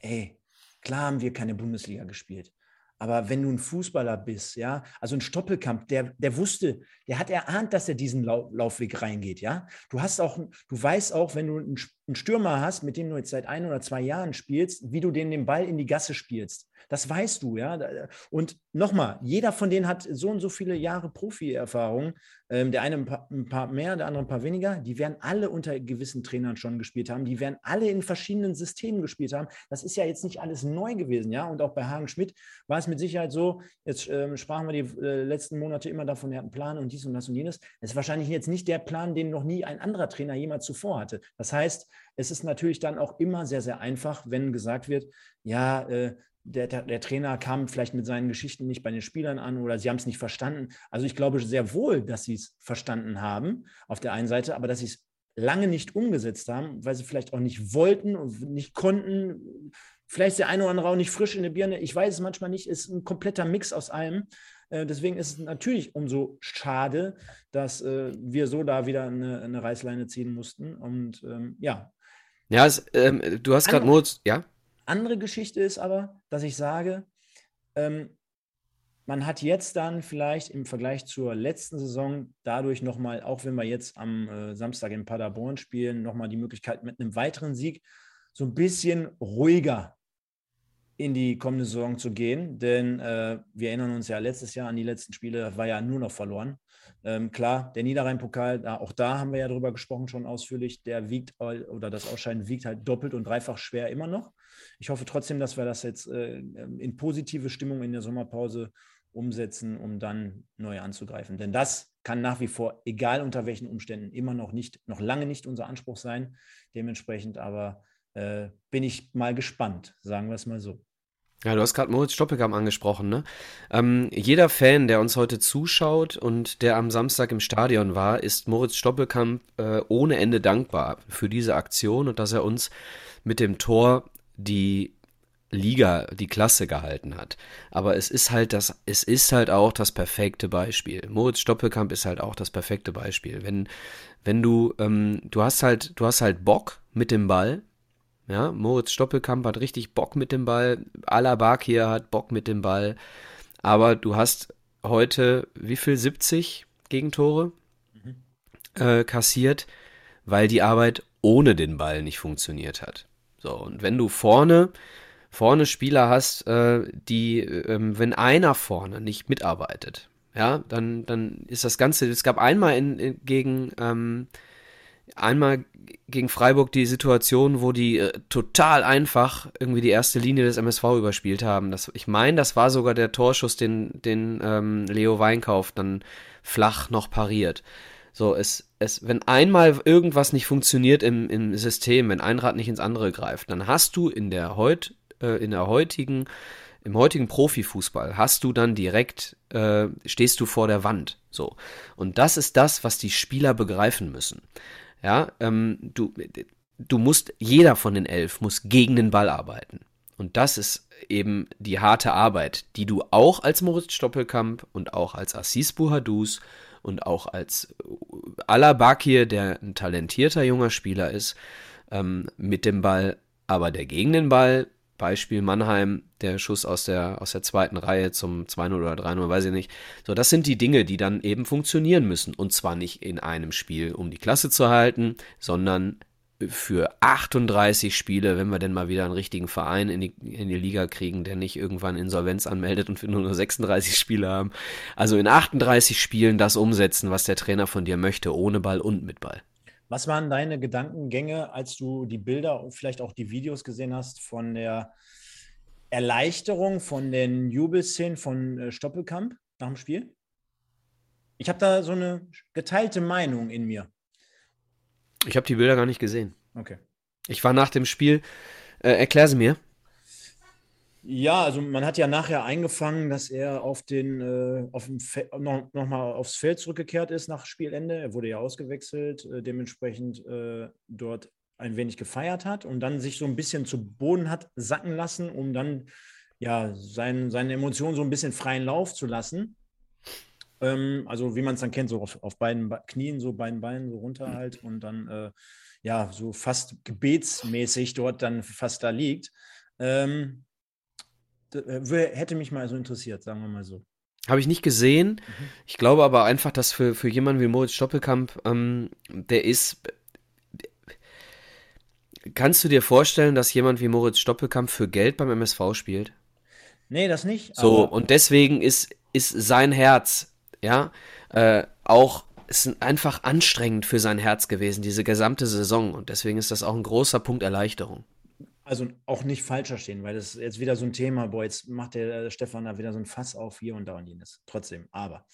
ey, klar haben wir keine Bundesliga gespielt. Aber wenn du ein Fußballer bist, ja, also ein Stoppelkamp, der, der wusste, der hat erahnt, dass er diesen Lau Laufweg reingeht, ja. Du hast auch, du weißt auch, wenn du einen Stürmer hast, mit dem du jetzt seit ein oder zwei Jahren spielst, wie du den den Ball in die Gasse spielst. Das weißt du, ja. Und nochmal, jeder von denen hat so und so viele Jahre Profi-Erfahrung. Ähm, der eine ein paar, ein paar, mehr, der andere ein paar weniger. Die werden alle unter gewissen Trainern schon gespielt haben. Die werden alle in verschiedenen Systemen gespielt haben. Das ist ja jetzt nicht alles neu gewesen, ja. Und auch bei Hagen Schmidt war es mit Sicherheit so, jetzt ähm, sprachen wir die äh, letzten Monate immer davon, er hat einen Plan und dies und das und jenes. Das ist wahrscheinlich jetzt nicht der Plan, den noch nie ein anderer Trainer jemals zuvor hatte. Das heißt, es ist natürlich dann auch immer sehr, sehr einfach, wenn gesagt wird, ja, äh, der, der, Trainer kam vielleicht mit seinen Geschichten nicht bei den Spielern an oder sie haben es nicht verstanden. Also ich glaube sehr wohl, dass sie es verstanden haben auf der einen Seite, aber dass sie es lange nicht umgesetzt haben, weil sie vielleicht auch nicht wollten und nicht konnten. Vielleicht ist der eine oder andere auch nicht frisch in der Birne. Ich weiß es manchmal nicht. Ist ein kompletter Mix aus allem. Äh, deswegen ist es natürlich umso schade, dass äh, wir so da wieder eine, eine Reißleine ziehen mussten. Und ähm, ja. Ja, es, ähm, du hast gerade Moritz, ja? Andere Geschichte ist aber, dass ich sage, ähm, man hat jetzt dann vielleicht im Vergleich zur letzten Saison dadurch nochmal, auch wenn wir jetzt am äh, Samstag in Paderborn spielen, nochmal die Möglichkeit mit einem weiteren Sieg so ein bisschen ruhiger in die kommende Saison zu gehen, denn äh, wir erinnern uns ja letztes Jahr an die letzten Spiele, war ja nur noch verloren. Ähm, klar, der Niederrhein-Pokal, auch da haben wir ja drüber gesprochen, schon ausführlich, der wiegt oder das Ausscheiden wiegt halt doppelt und dreifach schwer immer noch. Ich hoffe trotzdem, dass wir das jetzt äh, in positive Stimmung in der Sommerpause umsetzen, um dann neu anzugreifen. Denn das kann nach wie vor, egal unter welchen Umständen, immer noch nicht, noch lange nicht unser Anspruch sein. Dementsprechend aber äh, bin ich mal gespannt, sagen wir es mal so. Ja, du hast gerade Moritz Stoppelkamp angesprochen, ne? Ähm, jeder Fan, der uns heute zuschaut und der am Samstag im Stadion war, ist Moritz Stoppelkamp äh, ohne Ende dankbar für diese Aktion und dass er uns mit dem Tor die Liga, die Klasse gehalten hat. Aber es ist halt das, es ist halt auch das perfekte Beispiel. Moritz Stoppelkamp ist halt auch das perfekte Beispiel. Wenn, wenn du, ähm, du hast halt, du hast halt Bock mit dem Ball, ja, Moritz Stoppelkamp hat richtig Bock mit dem Ball. Alaba hier hat Bock mit dem Ball. Aber du hast heute wie viel? 70 Gegentore mhm. äh, kassiert, weil die Arbeit ohne den Ball nicht funktioniert hat. So, und wenn du vorne, vorne Spieler hast, äh, die, ähm, wenn einer vorne nicht mitarbeitet, ja, dann, dann ist das Ganze, es gab einmal in, in gegen, ähm, einmal gegen Freiburg die Situation, wo die äh, total einfach irgendwie die erste Linie des MSV überspielt haben. Das, ich meine, das war sogar der Torschuss, den, den ähm, Leo Weinkauf dann flach noch pariert. So, es, es, wenn einmal irgendwas nicht funktioniert im, im System, wenn ein Rad nicht ins andere greift, dann hast du in der heut, äh, in der heutigen, im heutigen Profifußball hast du dann direkt, äh, stehst du vor der Wand. So. Und das ist das, was die Spieler begreifen müssen. Ja, ähm, du, du musst, jeder von den elf muss gegen den Ball arbeiten. Und das ist eben die harte Arbeit, die du auch als Moritz Stoppelkamp und auch als Assis Buhadus und auch als Alabakir, der ein talentierter junger Spieler ist, ähm, mit dem Ball, aber der gegen den Ball Beispiel Mannheim, der Schuss aus der, aus der zweiten Reihe zum 2-0 oder 3-0, weiß ich nicht. So, das sind die Dinge, die dann eben funktionieren müssen. Und zwar nicht in einem Spiel, um die Klasse zu halten, sondern für 38 Spiele, wenn wir denn mal wieder einen richtigen Verein in die, in die Liga kriegen, der nicht irgendwann Insolvenz anmeldet und wir nur noch 36 Spiele haben. Also in 38 Spielen das umsetzen, was der Trainer von dir möchte, ohne Ball und mit Ball. Was waren deine Gedankengänge, als du die Bilder und vielleicht auch die Videos gesehen hast von der Erleichterung von den Jubelszenen von äh, Stoppelkamp nach dem Spiel? Ich habe da so eine geteilte Meinung in mir. Ich habe die Bilder gar nicht gesehen. Okay. Ich war nach dem Spiel. Äh, erklär sie mir. Ja, also man hat ja nachher eingefangen, dass er auf den, äh, auf dem noch, noch mal aufs Feld zurückgekehrt ist nach Spielende. Er wurde ja ausgewechselt, äh, dementsprechend äh, dort ein wenig gefeiert hat und dann sich so ein bisschen zu Boden hat sacken lassen, um dann ja sein, seine Emotionen so ein bisschen freien Lauf zu lassen. Ähm, also wie man es dann kennt, so auf, auf beiden Knien, so beiden Beinen so runter halt und dann äh, ja so fast gebetsmäßig dort dann fast da liegt. Ähm, äh, hätte mich mal so interessiert, sagen wir mal so. Habe ich nicht gesehen. Mhm. Ich glaube aber einfach, dass für, für jemanden wie Moritz Stoppelkamp, ähm, der ist. Kannst du dir vorstellen, dass jemand wie Moritz Stoppelkamp für Geld beim MSV spielt? Nee, das nicht. So, und deswegen ist, ist sein Herz, ja, äh, auch ist einfach anstrengend für sein Herz gewesen, diese gesamte Saison. Und deswegen ist das auch ein großer Punkt Erleichterung. Also auch nicht falsch verstehen, weil das ist jetzt wieder so ein Thema, boah, jetzt macht der Stefan da wieder so ein Fass auf hier und da und jenes. Trotzdem, aber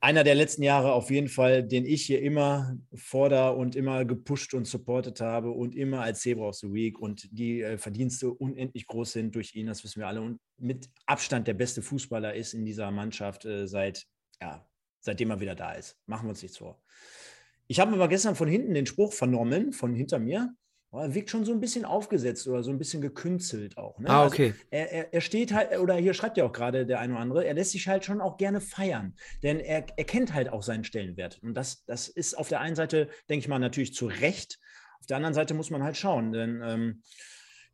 einer der letzten Jahre auf jeden Fall, den ich hier immer forder und immer gepusht und supportet habe und immer als Zebra of the Week und die äh, Verdienste unendlich groß sind durch ihn, das wissen wir alle. Und mit Abstand der beste Fußballer ist in dieser Mannschaft äh, seit, ja, seitdem er wieder da ist. Machen wir uns nichts vor. Ich habe aber gestern von hinten den Spruch vernommen, von hinter mir. Er wirkt schon so ein bisschen aufgesetzt oder so ein bisschen gekünstelt auch. Ne? Ah, also okay. Also er, er, er, steht halt, oder hier schreibt ja auch gerade der eine oder andere, er lässt sich halt schon auch gerne feiern, denn er, er kennt halt auch seinen Stellenwert. Und das, das ist auf der einen Seite, denke ich mal, natürlich zu Recht. Auf der anderen Seite muss man halt schauen, denn ähm,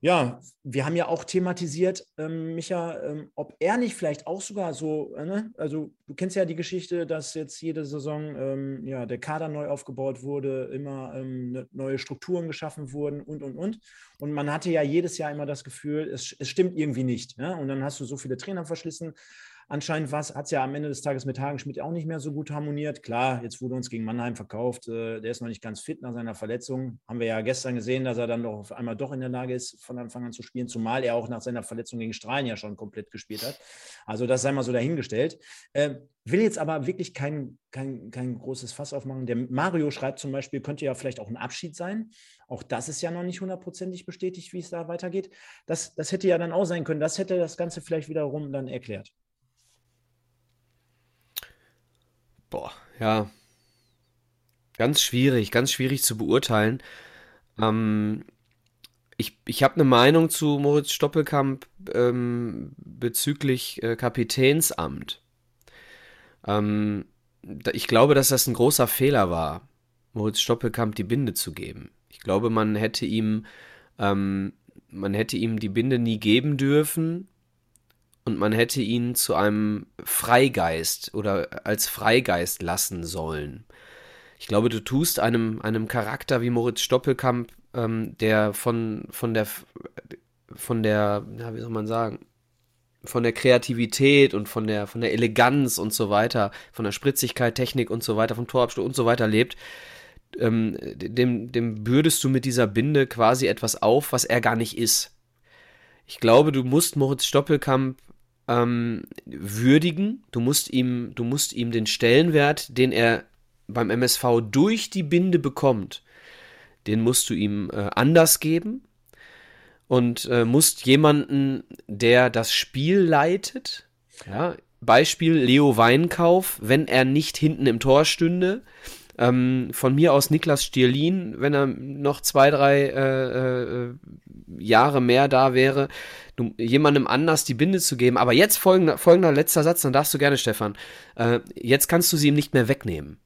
ja, wir haben ja auch thematisiert, ähm, Micha, ähm, ob er nicht vielleicht auch sogar so, äh, ne? also du kennst ja die Geschichte, dass jetzt jede Saison ähm, ja, der Kader neu aufgebaut wurde, immer ähm, ne, neue Strukturen geschaffen wurden und, und, und. Und man hatte ja jedes Jahr immer das Gefühl, es, es stimmt irgendwie nicht. Ne? Und dann hast du so viele Trainer verschlissen, Anscheinend hat es ja am Ende des Tages mit Hagenschmidt auch nicht mehr so gut harmoniert. Klar, jetzt wurde uns gegen Mannheim verkauft. Äh, der ist noch nicht ganz fit nach seiner Verletzung. Haben wir ja gestern gesehen, dass er dann doch auf einmal doch in der Lage ist, von Anfang an zu spielen, zumal er auch nach seiner Verletzung gegen Strahlen ja schon komplett gespielt hat. Also das sei mal so dahingestellt. Äh, will jetzt aber wirklich kein, kein, kein großes Fass aufmachen. Der Mario schreibt zum Beispiel, könnte ja vielleicht auch ein Abschied sein. Auch das ist ja noch nicht hundertprozentig bestätigt, wie es da weitergeht. Das, das hätte ja dann auch sein können. Das hätte das Ganze vielleicht wiederum dann erklärt. Boah, ja. Ganz schwierig, ganz schwierig zu beurteilen. Ähm, ich ich habe eine Meinung zu Moritz Stoppelkamp ähm, bezüglich äh, Kapitänsamt. Ähm, ich glaube, dass das ein großer Fehler war, Moritz Stoppelkamp die Binde zu geben. Ich glaube, man hätte ihm, ähm, man hätte ihm die Binde nie geben dürfen, und man hätte ihn zu einem Freigeist oder als Freigeist lassen sollen. Ich glaube, du tust einem, einem Charakter wie Moritz Stoppelkamp, ähm, der von, von der, von der, ja, wie soll man sagen, von der Kreativität und von der, von der Eleganz und so weiter, von der Spritzigkeit, Technik und so weiter, vom Torabschluss und so weiter lebt, ähm, dem, dem bürdest du mit dieser Binde quasi etwas auf, was er gar nicht ist. Ich glaube, du musst Moritz Stoppelkamp ähm, würdigen. Du musst ihm, du musst ihm den Stellenwert, den er beim MSV durch die Binde bekommt, den musst du ihm äh, anders geben und äh, musst jemanden, der das Spiel leitet, ja, Beispiel Leo Weinkauf, wenn er nicht hinten im Tor stünde, ähm, von mir aus Niklas Stierlin, wenn er noch zwei, drei äh, äh, Jahre mehr da wäre, jemandem anders die Binde zu geben. Aber jetzt folgender, folgender letzter Satz, dann darfst du gerne, Stefan. Äh, jetzt kannst du sie ihm nicht mehr wegnehmen.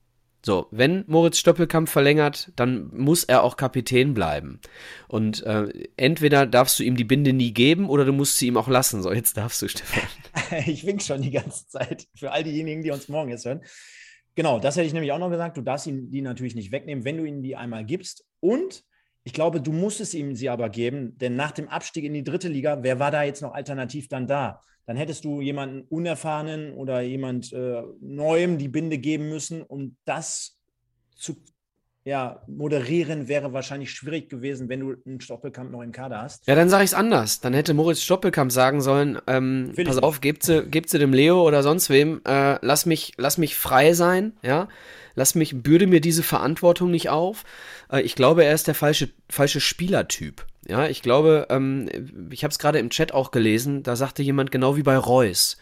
So, wenn Moritz Stoppelkamp verlängert, dann muss er auch Kapitän bleiben. Und äh, entweder darfst du ihm die Binde nie geben oder du musst sie ihm auch lassen. So, jetzt darfst du, Stefan. ich wink schon die ganze Zeit für all diejenigen, die uns morgen jetzt hören. Genau, das hätte ich nämlich auch noch gesagt. Du darfst ihn die natürlich nicht wegnehmen, wenn du ihnen die einmal gibst. Und ich glaube, du musstest ihm sie aber geben, denn nach dem Abstieg in die dritte Liga, wer war da jetzt noch alternativ dann da? Dann hättest du jemanden Unerfahrenen oder jemand äh, Neuem die Binde geben müssen, um das zu ja, moderieren wäre wahrscheinlich schwierig gewesen, wenn du einen Stoppelkamp noch im Kader hast. Ja, dann sage ich es anders. Dann hätte Moritz Stoppelkamp sagen sollen, ähm, pass auf, gebt sie, gebt sie dem Leo oder sonst wem, äh, lass, mich, lass mich frei sein, ja, lass mich, bürde mir diese Verantwortung nicht auf. Äh, ich glaube, er ist der falsche, falsche Spielertyp. Ja, ich glaube, ähm, ich habe es gerade im Chat auch gelesen, da sagte jemand genau wie bei Reus.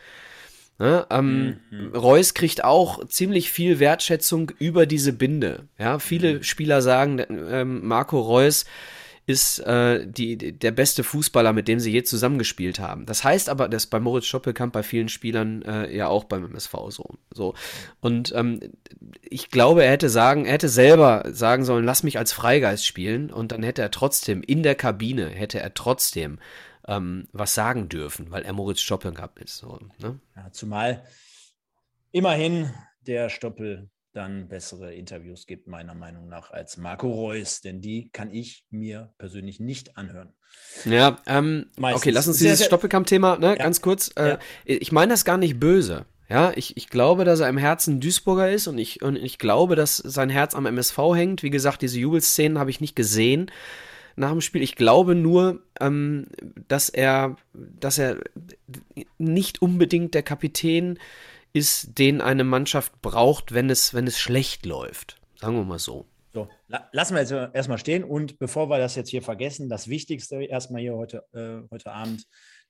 Ne? Ähm, mhm. Reus kriegt auch ziemlich viel Wertschätzung über diese Binde. Ja, viele mhm. Spieler sagen, ähm, Marco Reus ist äh, die, der beste Fußballer, mit dem sie je zusammengespielt haben. Das heißt aber, dass bei Moritz Stoppelkamp bei vielen Spielern äh, ja auch beim MSV so. so. Und ähm, ich glaube, er hätte sagen, er hätte selber sagen sollen, lass mich als Freigeist spielen und dann hätte er trotzdem in der Kabine hätte er trotzdem ähm, was sagen dürfen, weil er Moritz Stoppel gehabt ist. So, ne? ja, zumal immerhin der Stoppel dann bessere Interviews gibt, meiner Meinung nach, als Marco Reus, denn die kann ich mir persönlich nicht anhören. Ja, ähm, okay, lass uns dieses Stoppelkamp-Thema, ne, ja. ganz kurz. Äh, ja. Ich meine das gar nicht böse. Ja, ich, ich glaube, dass er im Herzen Duisburger ist und ich, und ich glaube, dass sein Herz am MSV hängt. Wie gesagt, diese Jubelszenen habe ich nicht gesehen nach dem Spiel. Ich glaube nur, ähm, dass er, dass er nicht unbedingt der Kapitän ist, den eine Mannschaft braucht, wenn es, wenn es schlecht läuft. Sagen wir mal so. So, la lassen wir jetzt erstmal stehen und bevor wir das jetzt hier vergessen, das Wichtigste erstmal hier heute, äh, heute Abend.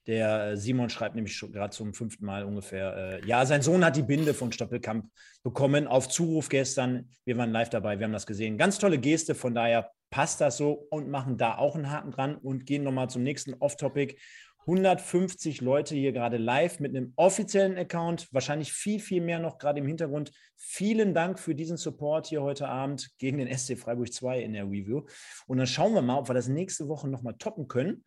Der Simon schreibt nämlich gerade zum fünften Mal ungefähr, äh, ja, sein Sohn hat die Binde von Stoppelkamp bekommen auf Zuruf gestern. Wir waren live dabei, wir haben das gesehen. Ganz tolle Geste, von daher passt das so und machen da auch einen Haken dran und gehen nochmal zum nächsten Off-Topic. 150 Leute hier gerade live mit einem offiziellen Account, wahrscheinlich viel, viel mehr noch gerade im Hintergrund. Vielen Dank für diesen Support hier heute Abend gegen den SC Freiburg 2 in der Review. Und dann schauen wir mal, ob wir das nächste Woche nochmal toppen können.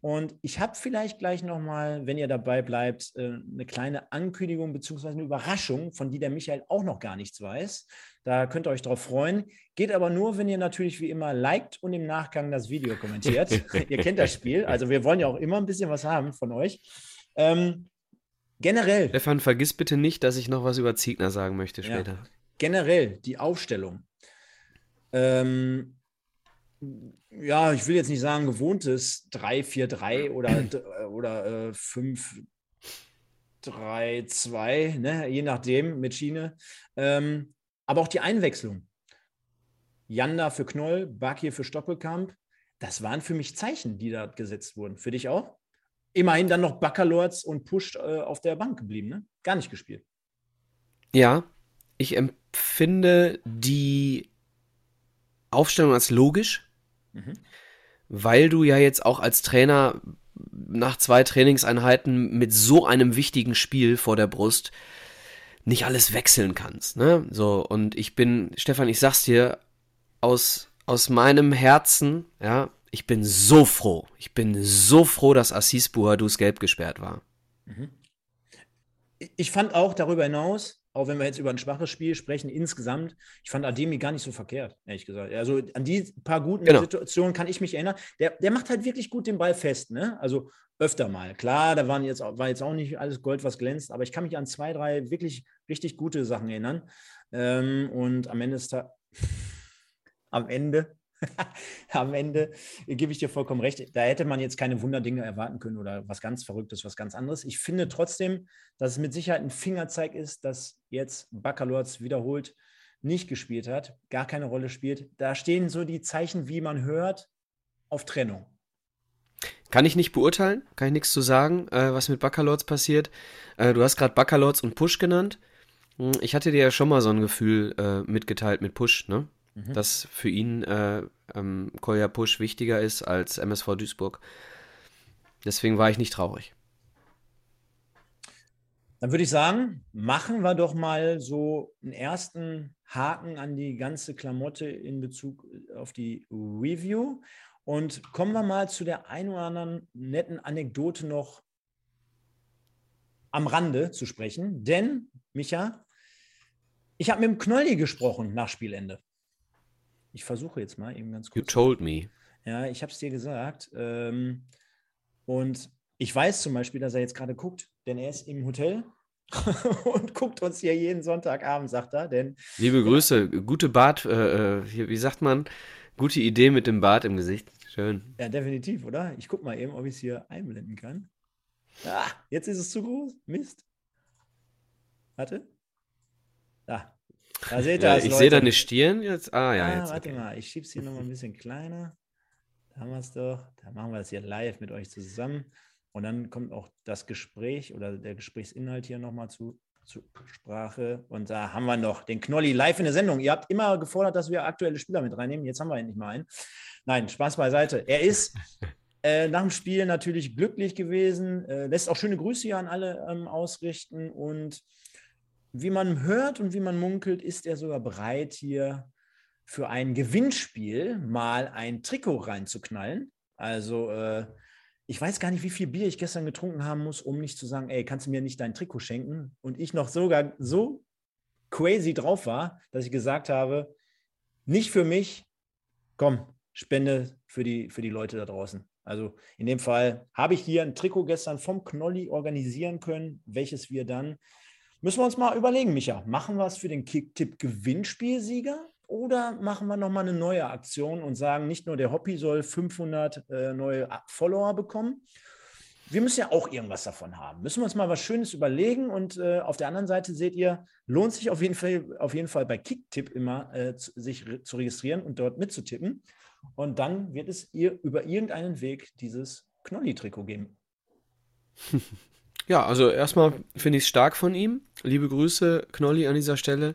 Und ich habe vielleicht gleich nochmal, wenn ihr dabei bleibt, äh, eine kleine Ankündigung bzw. eine Überraschung, von die der Michael auch noch gar nichts weiß. Da könnt ihr euch drauf freuen. Geht aber nur, wenn ihr natürlich wie immer liked und im Nachgang das Video kommentiert. ihr kennt das Spiel. Also wir wollen ja auch immer ein bisschen was haben von euch. Ähm, generell. Stefan, vergiss bitte nicht, dass ich noch was über Ziegner sagen möchte später. Ja, generell die Aufstellung. Ähm, ja, ich will jetzt nicht sagen gewohntes 3-4-3 oder, oder äh, 5-3-2, ne? je nachdem mit Schiene. Ähm, aber auch die Einwechslung. Janda für Knoll, Bakir für Stoppelkamp, das waren für mich Zeichen, die da gesetzt wurden. Für dich auch? Immerhin dann noch Baccalords und Push äh, auf der Bank geblieben, ne? Gar nicht gespielt. Ja, ich empfinde die Aufstellung als logisch. Mhm. Weil du ja jetzt auch als Trainer nach zwei Trainingseinheiten mit so einem wichtigen Spiel vor der Brust nicht alles wechseln kannst. Ne? So, und ich bin, Stefan, ich sag's dir, aus, aus meinem Herzen, ja, ich bin so froh. Ich bin so froh, dass Assis Buhadus gelb gesperrt war. Mhm. Ich fand auch darüber hinaus, auch wenn wir jetzt über ein schwaches Spiel sprechen, insgesamt, ich fand Ademi gar nicht so verkehrt, ehrlich gesagt. Also an die paar guten genau. Situationen kann ich mich erinnern. Der, der macht halt wirklich gut den Ball fest, ne? Also öfter mal. Klar, da waren jetzt, war jetzt auch nicht alles Gold, was glänzt, aber ich kann mich an zwei, drei wirklich richtig gute Sachen erinnern. Ähm, und am Ende ist da, am Ende am Ende gebe ich dir vollkommen recht. Da hätte man jetzt keine Wunderdinge erwarten können oder was ganz Verrücktes, was ganz anderes. Ich finde trotzdem, dass es mit Sicherheit ein Fingerzeig ist, dass jetzt Baccalords wiederholt nicht gespielt hat, gar keine Rolle spielt. Da stehen so die Zeichen, wie man hört, auf Trennung. Kann ich nicht beurteilen, kann ich nichts zu sagen, äh, was mit Baccalords passiert. Äh, du hast gerade Baccalords und Push genannt. Hm, ich hatte dir ja schon mal so ein Gefühl äh, mitgeteilt mit Push, ne? Mhm. dass für ihn äh, ähm, Kolja Pusch wichtiger ist als MSV Duisburg. Deswegen war ich nicht traurig. Dann würde ich sagen, machen wir doch mal so einen ersten Haken an die ganze Klamotte in Bezug auf die Review und kommen wir mal zu der ein oder anderen netten Anekdote noch am Rande zu sprechen. Denn, Micha, ich habe mit dem Knolli gesprochen nach Spielende. Ich versuche jetzt mal eben ganz kurz. You told me. Ja, ich habe es dir gesagt. Ähm, und ich weiß zum Beispiel, dass er jetzt gerade guckt, denn er ist im Hotel und guckt uns hier jeden Sonntagabend, sagt er. Denn, Liebe Grüße, gute Bart, äh, äh wie sagt man, gute Idee mit dem Bart im Gesicht. Schön. Ja, definitiv, oder? Ich gucke mal eben, ob ich es hier einblenden kann. Ah, jetzt ist es zu groß. Mist. Warte. Da. Da seht ihr ja, Ich sehe deine Stirn jetzt. Ah, ja, ah, jetzt. Warte okay. mal, ich schiebe es hier nochmal ein bisschen kleiner. Da haben wir es doch. Da machen wir es hier live mit euch zusammen. Und dann kommt auch das Gespräch oder der Gesprächsinhalt hier nochmal zu, zu Sprache. Und da haben wir noch den Knolli live in der Sendung. Ihr habt immer gefordert, dass wir aktuelle Spieler mit reinnehmen. Jetzt haben wir endlich mal einen. Nein, Spaß beiseite. Er ist äh, nach dem Spiel natürlich glücklich gewesen, äh, lässt auch schöne Grüße hier an alle ähm, ausrichten und wie man hört und wie man munkelt, ist er sogar bereit, hier für ein Gewinnspiel mal ein Trikot reinzuknallen. Also äh, ich weiß gar nicht, wie viel Bier ich gestern getrunken haben muss, um nicht zu sagen, ey, kannst du mir nicht dein Trikot schenken? Und ich noch sogar so crazy drauf war, dass ich gesagt habe, nicht für mich, komm, spende für die, für die Leute da draußen. Also in dem Fall habe ich hier ein Trikot gestern vom Knolli organisieren können, welches wir dann Müssen wir uns mal überlegen, Micha, machen wir es für den Kicktipp-Gewinnspielsieger oder machen wir nochmal eine neue Aktion und sagen, nicht nur der Hobby soll 500 äh, neue Follower bekommen, wir müssen ja auch irgendwas davon haben. Müssen wir uns mal was Schönes überlegen und äh, auf der anderen Seite seht ihr, lohnt sich auf jeden Fall, auf jeden Fall bei Kicktipp immer äh, sich re zu registrieren und dort mitzutippen. Und dann wird es ihr über irgendeinen Weg dieses Knolli-Trikot geben. Ja, also erstmal finde ich es stark von ihm. Liebe Grüße, Knolli, an dieser Stelle.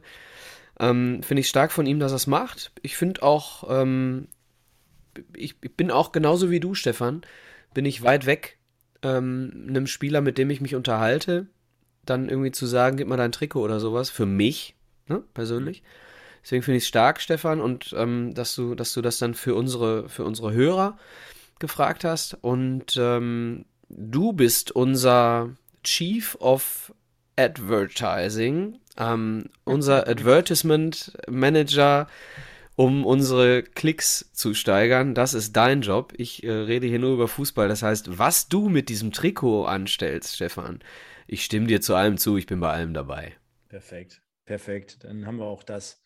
Ähm, finde ich stark von ihm, dass er es macht. Ich finde auch, ähm, ich, ich, bin auch genauso wie du, Stefan, bin ich weit weg, ähm, einem Spieler, mit dem ich mich unterhalte, dann irgendwie zu sagen, gib mal dein Trikot oder sowas, für mich, ne, persönlich. Deswegen finde ich es stark, Stefan, und ähm, dass du, dass du das dann für unsere, für unsere Hörer gefragt hast. Und ähm, du bist unser Chief of Advertising, ähm, unser Advertisement Manager, um unsere Klicks zu steigern. Das ist dein Job. Ich äh, rede hier nur über Fußball. Das heißt, was du mit diesem Trikot anstellst, Stefan, ich stimme dir zu allem zu. Ich bin bei allem dabei. Perfekt, perfekt. Dann haben wir auch das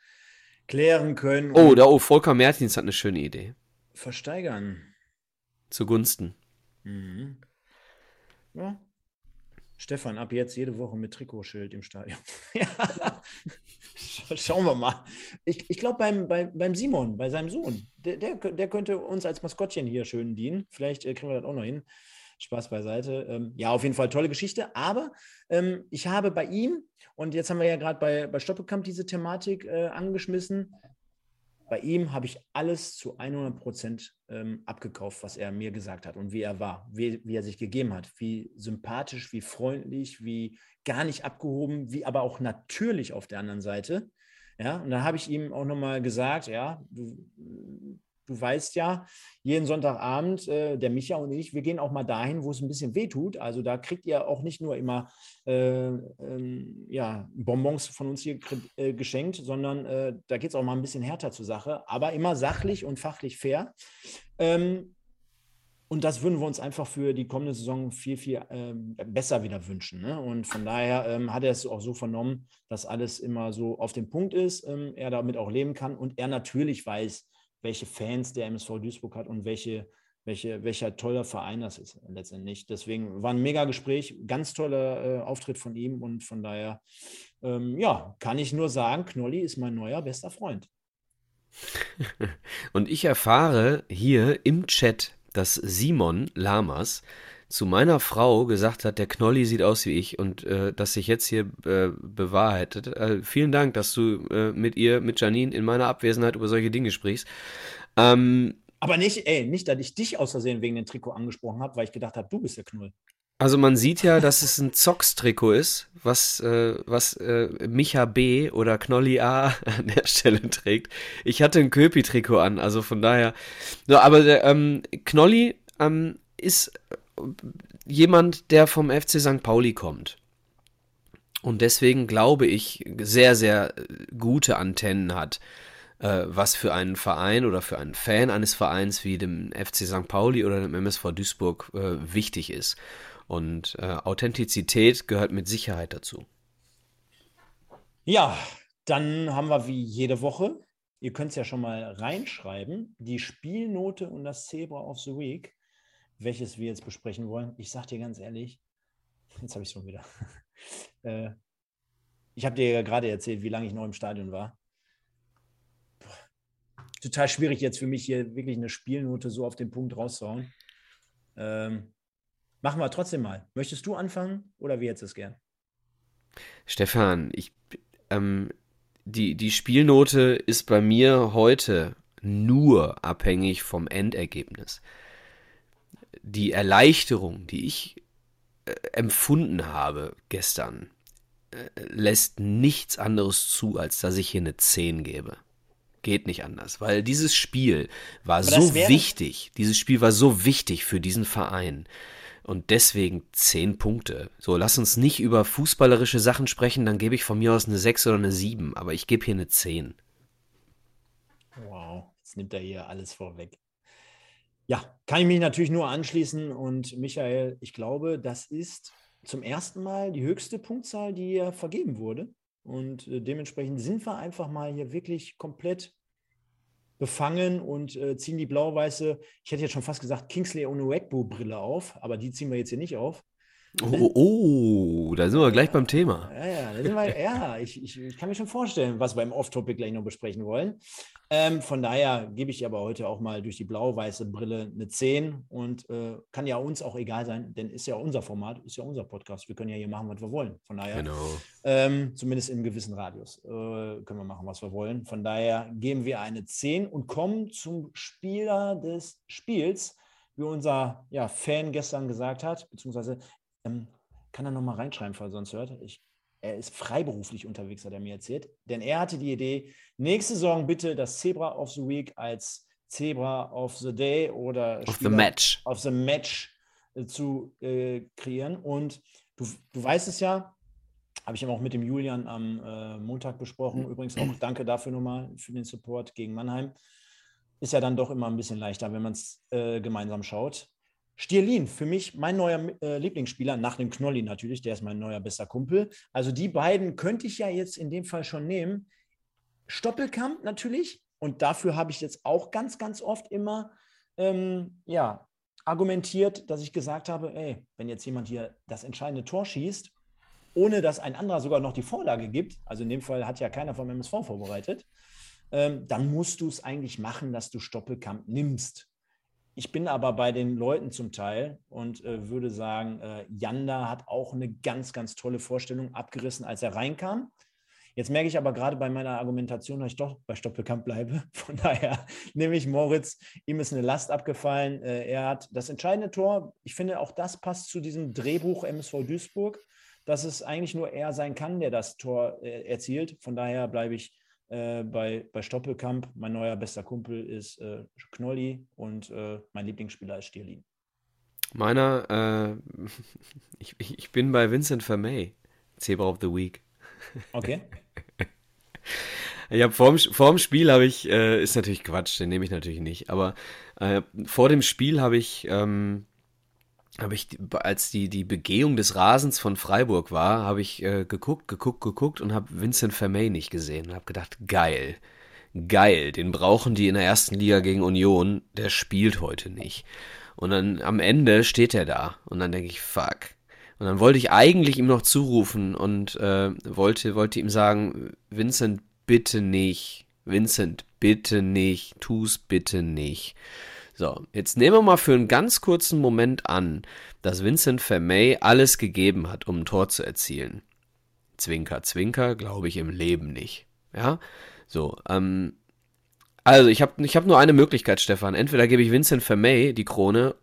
klären können. Oh, da, oh, Volker Mertins hat eine schöne Idee. Versteigern. Zugunsten. Mhm. Ja, Stefan, ab jetzt jede Woche mit Trikotschild im Stadion. ja. Schauen wir mal. Ich, ich glaube, beim, beim, beim Simon, bei seinem Sohn, der, der, der, könnte uns als Maskottchen hier schön dienen. Vielleicht äh, kriegen wir das auch noch hin. Spaß beiseite. Ähm, ja, auf jeden Fall tolle Geschichte. Aber ähm, ich habe bei ihm, und jetzt haben wir ja gerade bei, bei Stoppelkamp diese Thematik äh, angeschmissen, bei ihm habe ich alles zu 100 Prozent ähm, abgekauft, was er mir gesagt hat und wie er war, wie, wie, er sich gegeben hat, wie sympathisch, wie freundlich, wie gar nicht abgehoben, wie aber auch natürlich auf der anderen Seite. Ja, und dann habe ich ihm auch nochmal gesagt, ja, du, du weißt ja, jeden Sonntagabend, äh, der Micha und ich, wir gehen auch mal dahin, wo es ein bisschen weh tut. Also da kriegt ihr auch nicht nur immer äh, ähm, ja, Bonbons von uns hier äh, geschenkt, sondern äh, da geht es auch mal ein bisschen härter zur Sache, aber immer sachlich und fachlich fair. Ähm, und das würden wir uns einfach für die kommende Saison viel, viel ähm, besser wieder wünschen. Ne? Und von daher ähm, hat er es auch so vernommen, dass alles immer so auf dem Punkt ist, ähm, er damit auch leben kann und er natürlich weiß, welche Fans der MSV Duisburg hat und welche, welche, welcher toller Verein das ist letztendlich. Deswegen war ein mega Gespräch, ganz toller äh, Auftritt von ihm und von daher, ähm, ja, kann ich nur sagen, Knolli ist mein neuer bester Freund. Und ich erfahre hier im Chat, dass Simon Lamas zu meiner Frau gesagt hat, der Knolli sieht aus wie ich und äh, dass sich jetzt hier äh, bewahrheitet. Äh, vielen Dank, dass du äh, mit ihr, mit Janine in meiner Abwesenheit über solche Dinge sprichst. Ähm, Aber nicht, ey, nicht, dass ich dich aus Versehen wegen dem Trikot angesprochen habe, weil ich gedacht habe, du bist der Knoll. Also man sieht ja, dass es ein Zocks-Trikot ist, was, äh, was äh, Micha B. oder Knolli A. an der Stelle trägt. Ich hatte ein Köpi-Trikot an, also von daher. So, aber der, ähm, Knolli ähm, ist jemand, der vom FC St. Pauli kommt. Und deswegen glaube ich, sehr, sehr gute Antennen hat, äh, was für einen Verein oder für einen Fan eines Vereins wie dem FC St. Pauli oder dem MSV Duisburg äh, wichtig ist. Und äh, Authentizität gehört mit Sicherheit dazu. Ja, dann haben wir wie jede Woche, ihr könnt es ja schon mal reinschreiben, die Spielnote und das Zebra of the Week welches wir jetzt besprechen wollen. Ich sage dir ganz ehrlich, jetzt habe ich schon wieder. äh, ich habe dir ja gerade erzählt, wie lange ich noch im Stadion war. Total schwierig jetzt für mich hier wirklich eine Spielnote so auf den Punkt rauszuhauen. Ähm, machen wir trotzdem mal. Möchtest du anfangen oder wie jetzt es gern? Stefan, ich, ähm, die, die Spielnote ist bei mir heute nur abhängig vom Endergebnis die Erleichterung, die ich äh, empfunden habe gestern, äh, lässt nichts anderes zu, als dass ich hier eine 10 gebe. Geht nicht anders, weil dieses Spiel war so wichtig. Dieses Spiel war so wichtig für diesen Verein. Und deswegen 10 Punkte. So, lass uns nicht über fußballerische Sachen sprechen, dann gebe ich von mir aus eine 6 oder eine 7, aber ich gebe hier eine 10. Wow, jetzt nimmt er hier alles vorweg. Ja, kann ich mich natürlich nur anschließen. Und Michael, ich glaube, das ist zum ersten Mal die höchste Punktzahl, die hier vergeben wurde. Und äh, dementsprechend sind wir einfach mal hier wirklich komplett befangen und äh, ziehen die blau-weiße, ich hätte jetzt schon fast gesagt, Kingsley Onwegbu-Brille auf, aber die ziehen wir jetzt hier nicht auf. Oh, oh, da sind wir gleich beim Thema. Ja, ja, wir, ja ich, ich, ich, kann mir schon vorstellen, was wir im Off-Topic gleich noch besprechen wollen. Ähm, von daher gebe ich aber heute auch mal durch die blau-weiße Brille eine 10 und äh, kann ja uns auch egal sein, denn ist ja unser Format, ist ja unser Podcast. Wir können ja hier machen, was wir wollen. Von daher, genau. ähm, zumindest in einem gewissen Radius, äh, können wir machen, was wir wollen. Von daher geben wir eine 10 und kommen zum Spieler des Spiels wie unser ja, Fan gestern gesagt hat, beziehungsweise ähm, kann er nochmal reinschreiben, falls er sonst hört. Ich, er ist freiberuflich unterwegs, hat er mir erzählt. Denn er hatte die Idee, nächste Saison bitte das Zebra of the Week als Zebra of the Day oder of the Match, of the Match äh, zu äh, kreieren. Und du, du weißt es ja, habe ich auch mit dem Julian am äh, Montag besprochen. Übrigens auch danke dafür nochmal für den Support gegen Mannheim. Ist ja dann doch immer ein bisschen leichter, wenn man es äh, gemeinsam schaut. Stierlin, für mich mein neuer äh, Lieblingsspieler, nach dem Knolli natürlich, der ist mein neuer bester Kumpel. Also die beiden könnte ich ja jetzt in dem Fall schon nehmen. Stoppelkamp natürlich, und dafür habe ich jetzt auch ganz, ganz oft immer ähm, ja, argumentiert, dass ich gesagt habe, ey, wenn jetzt jemand hier das entscheidende Tor schießt, ohne dass ein anderer sogar noch die Vorlage gibt, also in dem Fall hat ja keiner vom MSV vorbereitet, ähm, dann musst du es eigentlich machen, dass du Stoppelkamp nimmst. Ich bin aber bei den Leuten zum Teil und äh, würde sagen, äh, Janda hat auch eine ganz, ganz tolle Vorstellung abgerissen, als er reinkam. Jetzt merke ich aber gerade bei meiner Argumentation, dass ich doch bei Stoppelkamp bleibe. Von daher nehme ich Moritz. Ihm ist eine Last abgefallen. Äh, er hat das entscheidende Tor. Ich finde, auch das passt zu diesem Drehbuch MSV Duisburg, dass es eigentlich nur er sein kann, der das Tor äh, erzielt. Von daher bleibe ich äh, bei, bei Stoppelkamp. Mein neuer bester Kumpel ist äh, Knolli und äh, mein Lieblingsspieler ist Stierlin. Meiner, äh, ich, ich bin bei Vincent Vermey, Zebra of the Week. Okay. Ich habe vorm, vorm Spiel habe ich, äh, ist natürlich Quatsch, den nehme ich natürlich nicht, aber äh, vor dem Spiel habe ich ähm, habe ich, als die, die Begehung des Rasens von Freiburg war, habe ich äh, geguckt, geguckt, geguckt und habe Vincent Vermey nicht gesehen und habe gedacht, geil, geil, den brauchen die in der ersten Liga gegen Union, der spielt heute nicht. Und dann am Ende steht er da und dann denke ich, fuck. Und dann wollte ich eigentlich ihm noch zurufen und äh, wollte, wollte ihm sagen, Vincent, bitte nicht. Vincent, bitte nicht. Tu's bitte nicht. So, jetzt nehmen wir mal für einen ganz kurzen Moment an, dass Vincent Vermey alles gegeben hat, um ein Tor zu erzielen. Zwinker, Zwinker, glaube ich im Leben nicht. Ja, so, ähm, also ich habe ich hab nur eine Möglichkeit, Stefan. Entweder gebe ich Vincent Vermey die Krone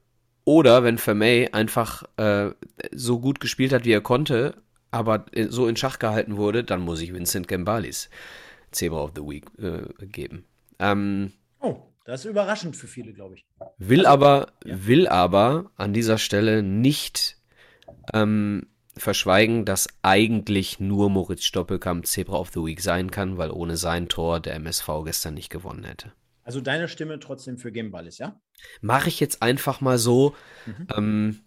oder wenn Vermey einfach äh, so gut gespielt hat, wie er konnte, aber so in Schach gehalten wurde, dann muss ich Vincent Gembalis Zebra of the Week äh, geben. Ähm. Das ist überraschend für viele, glaube ich. Will also, aber, ja. will aber an dieser Stelle nicht ähm, verschweigen, dass eigentlich nur Moritz Stoppelkamp Zebra of the Week sein kann, weil ohne sein Tor der MSV gestern nicht gewonnen hätte. Also deine Stimme trotzdem für Gimballis, ja? Mache ich jetzt einfach mal so. Mhm. Ähm,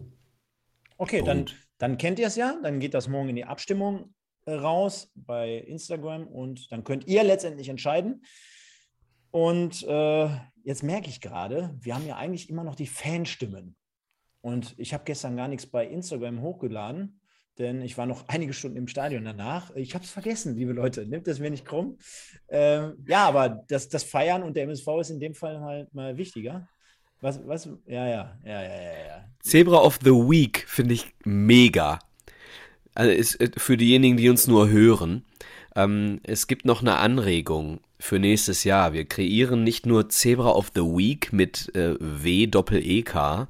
okay, dann, dann kennt ihr es ja. Dann geht das morgen in die Abstimmung äh, raus bei Instagram und dann könnt ihr letztendlich entscheiden. Und äh, jetzt merke ich gerade, wir haben ja eigentlich immer noch die Fanstimmen. Und ich habe gestern gar nichts bei Instagram hochgeladen, denn ich war noch einige Stunden im Stadion danach. Ich habe es vergessen, liebe Leute, nimmt das mir nicht krumm. Ähm, ja, aber das, das Feiern und der MSV ist in dem Fall halt mal wichtiger. Was, was, ja, ja, ja, ja, ja, ja. Zebra of the Week finde ich mega. Also ist äh, für diejenigen, die uns nur hören. Ähm, es gibt noch eine Anregung für nächstes Jahr. Wir kreieren nicht nur Zebra of the Week mit äh, W Doppel E K,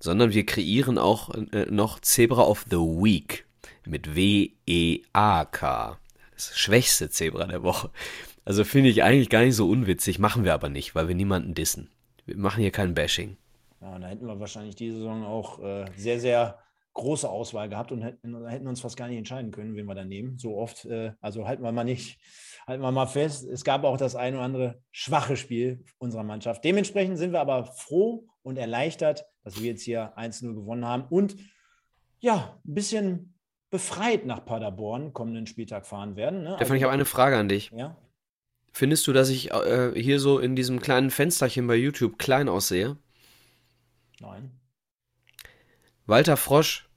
sondern wir kreieren auch äh, noch Zebra of the Week mit W E A K. Das schwächste Zebra der Woche. Also finde ich eigentlich gar nicht so unwitzig, machen wir aber nicht, weil wir niemanden dissen. Wir machen hier kein Bashing. Ja, da hätten wir wahrscheinlich diese Saison auch äh, sehr, sehr große Auswahl gehabt und hätten, hätten, uns fast gar nicht entscheiden können, wen wir da nehmen. So oft, äh, also halten wir mal nicht, halten wir mal fest. Es gab auch das ein oder andere schwache Spiel unserer Mannschaft. Dementsprechend sind wir aber froh und erleichtert, dass wir jetzt hier 1-0 gewonnen haben und ja, ein bisschen befreit nach Paderborn kommenden Spieltag fahren werden. Ne? Stefan, also, ich habe eine Frage an dich. Ja. Findest du, dass ich äh, hier so in diesem kleinen Fensterchen bei YouTube klein aussehe? Nein. Walter Frosch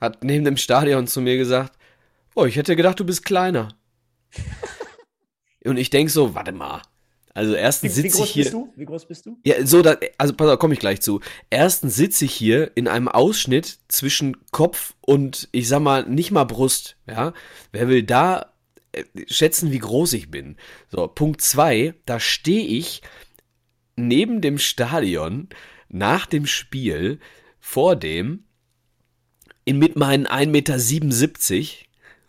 hat neben dem Stadion zu mir gesagt, oh, ich hätte gedacht, du bist kleiner. Und ich denke so, warte mal. Also erstens sitze ich hier. Bist du? Wie groß bist du? Ja, so, da, also pass auf, komme ich gleich zu. Erstens sitze ich hier in einem Ausschnitt zwischen Kopf und ich sag mal nicht mal Brust. Ja, wer will da äh, schätzen, wie groß ich bin? So, Punkt zwei, da stehe ich neben dem Stadion nach dem Spiel vor dem in mit meinen 1,77 Meter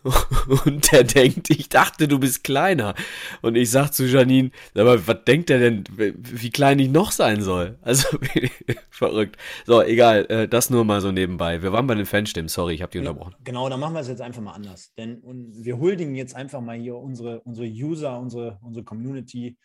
und der denkt, ich dachte, du bist kleiner. Und ich sag zu Janine, aber was denkt er denn, wie klein ich noch sein soll? Also, verrückt. So, egal, äh, das nur mal so nebenbei. Wir waren bei den Fanstimmen, sorry, ich habe die unterbrochen. Genau, dann machen wir es jetzt einfach mal anders. Denn wir huldigen jetzt einfach mal hier unsere, unsere User, unsere, unsere Community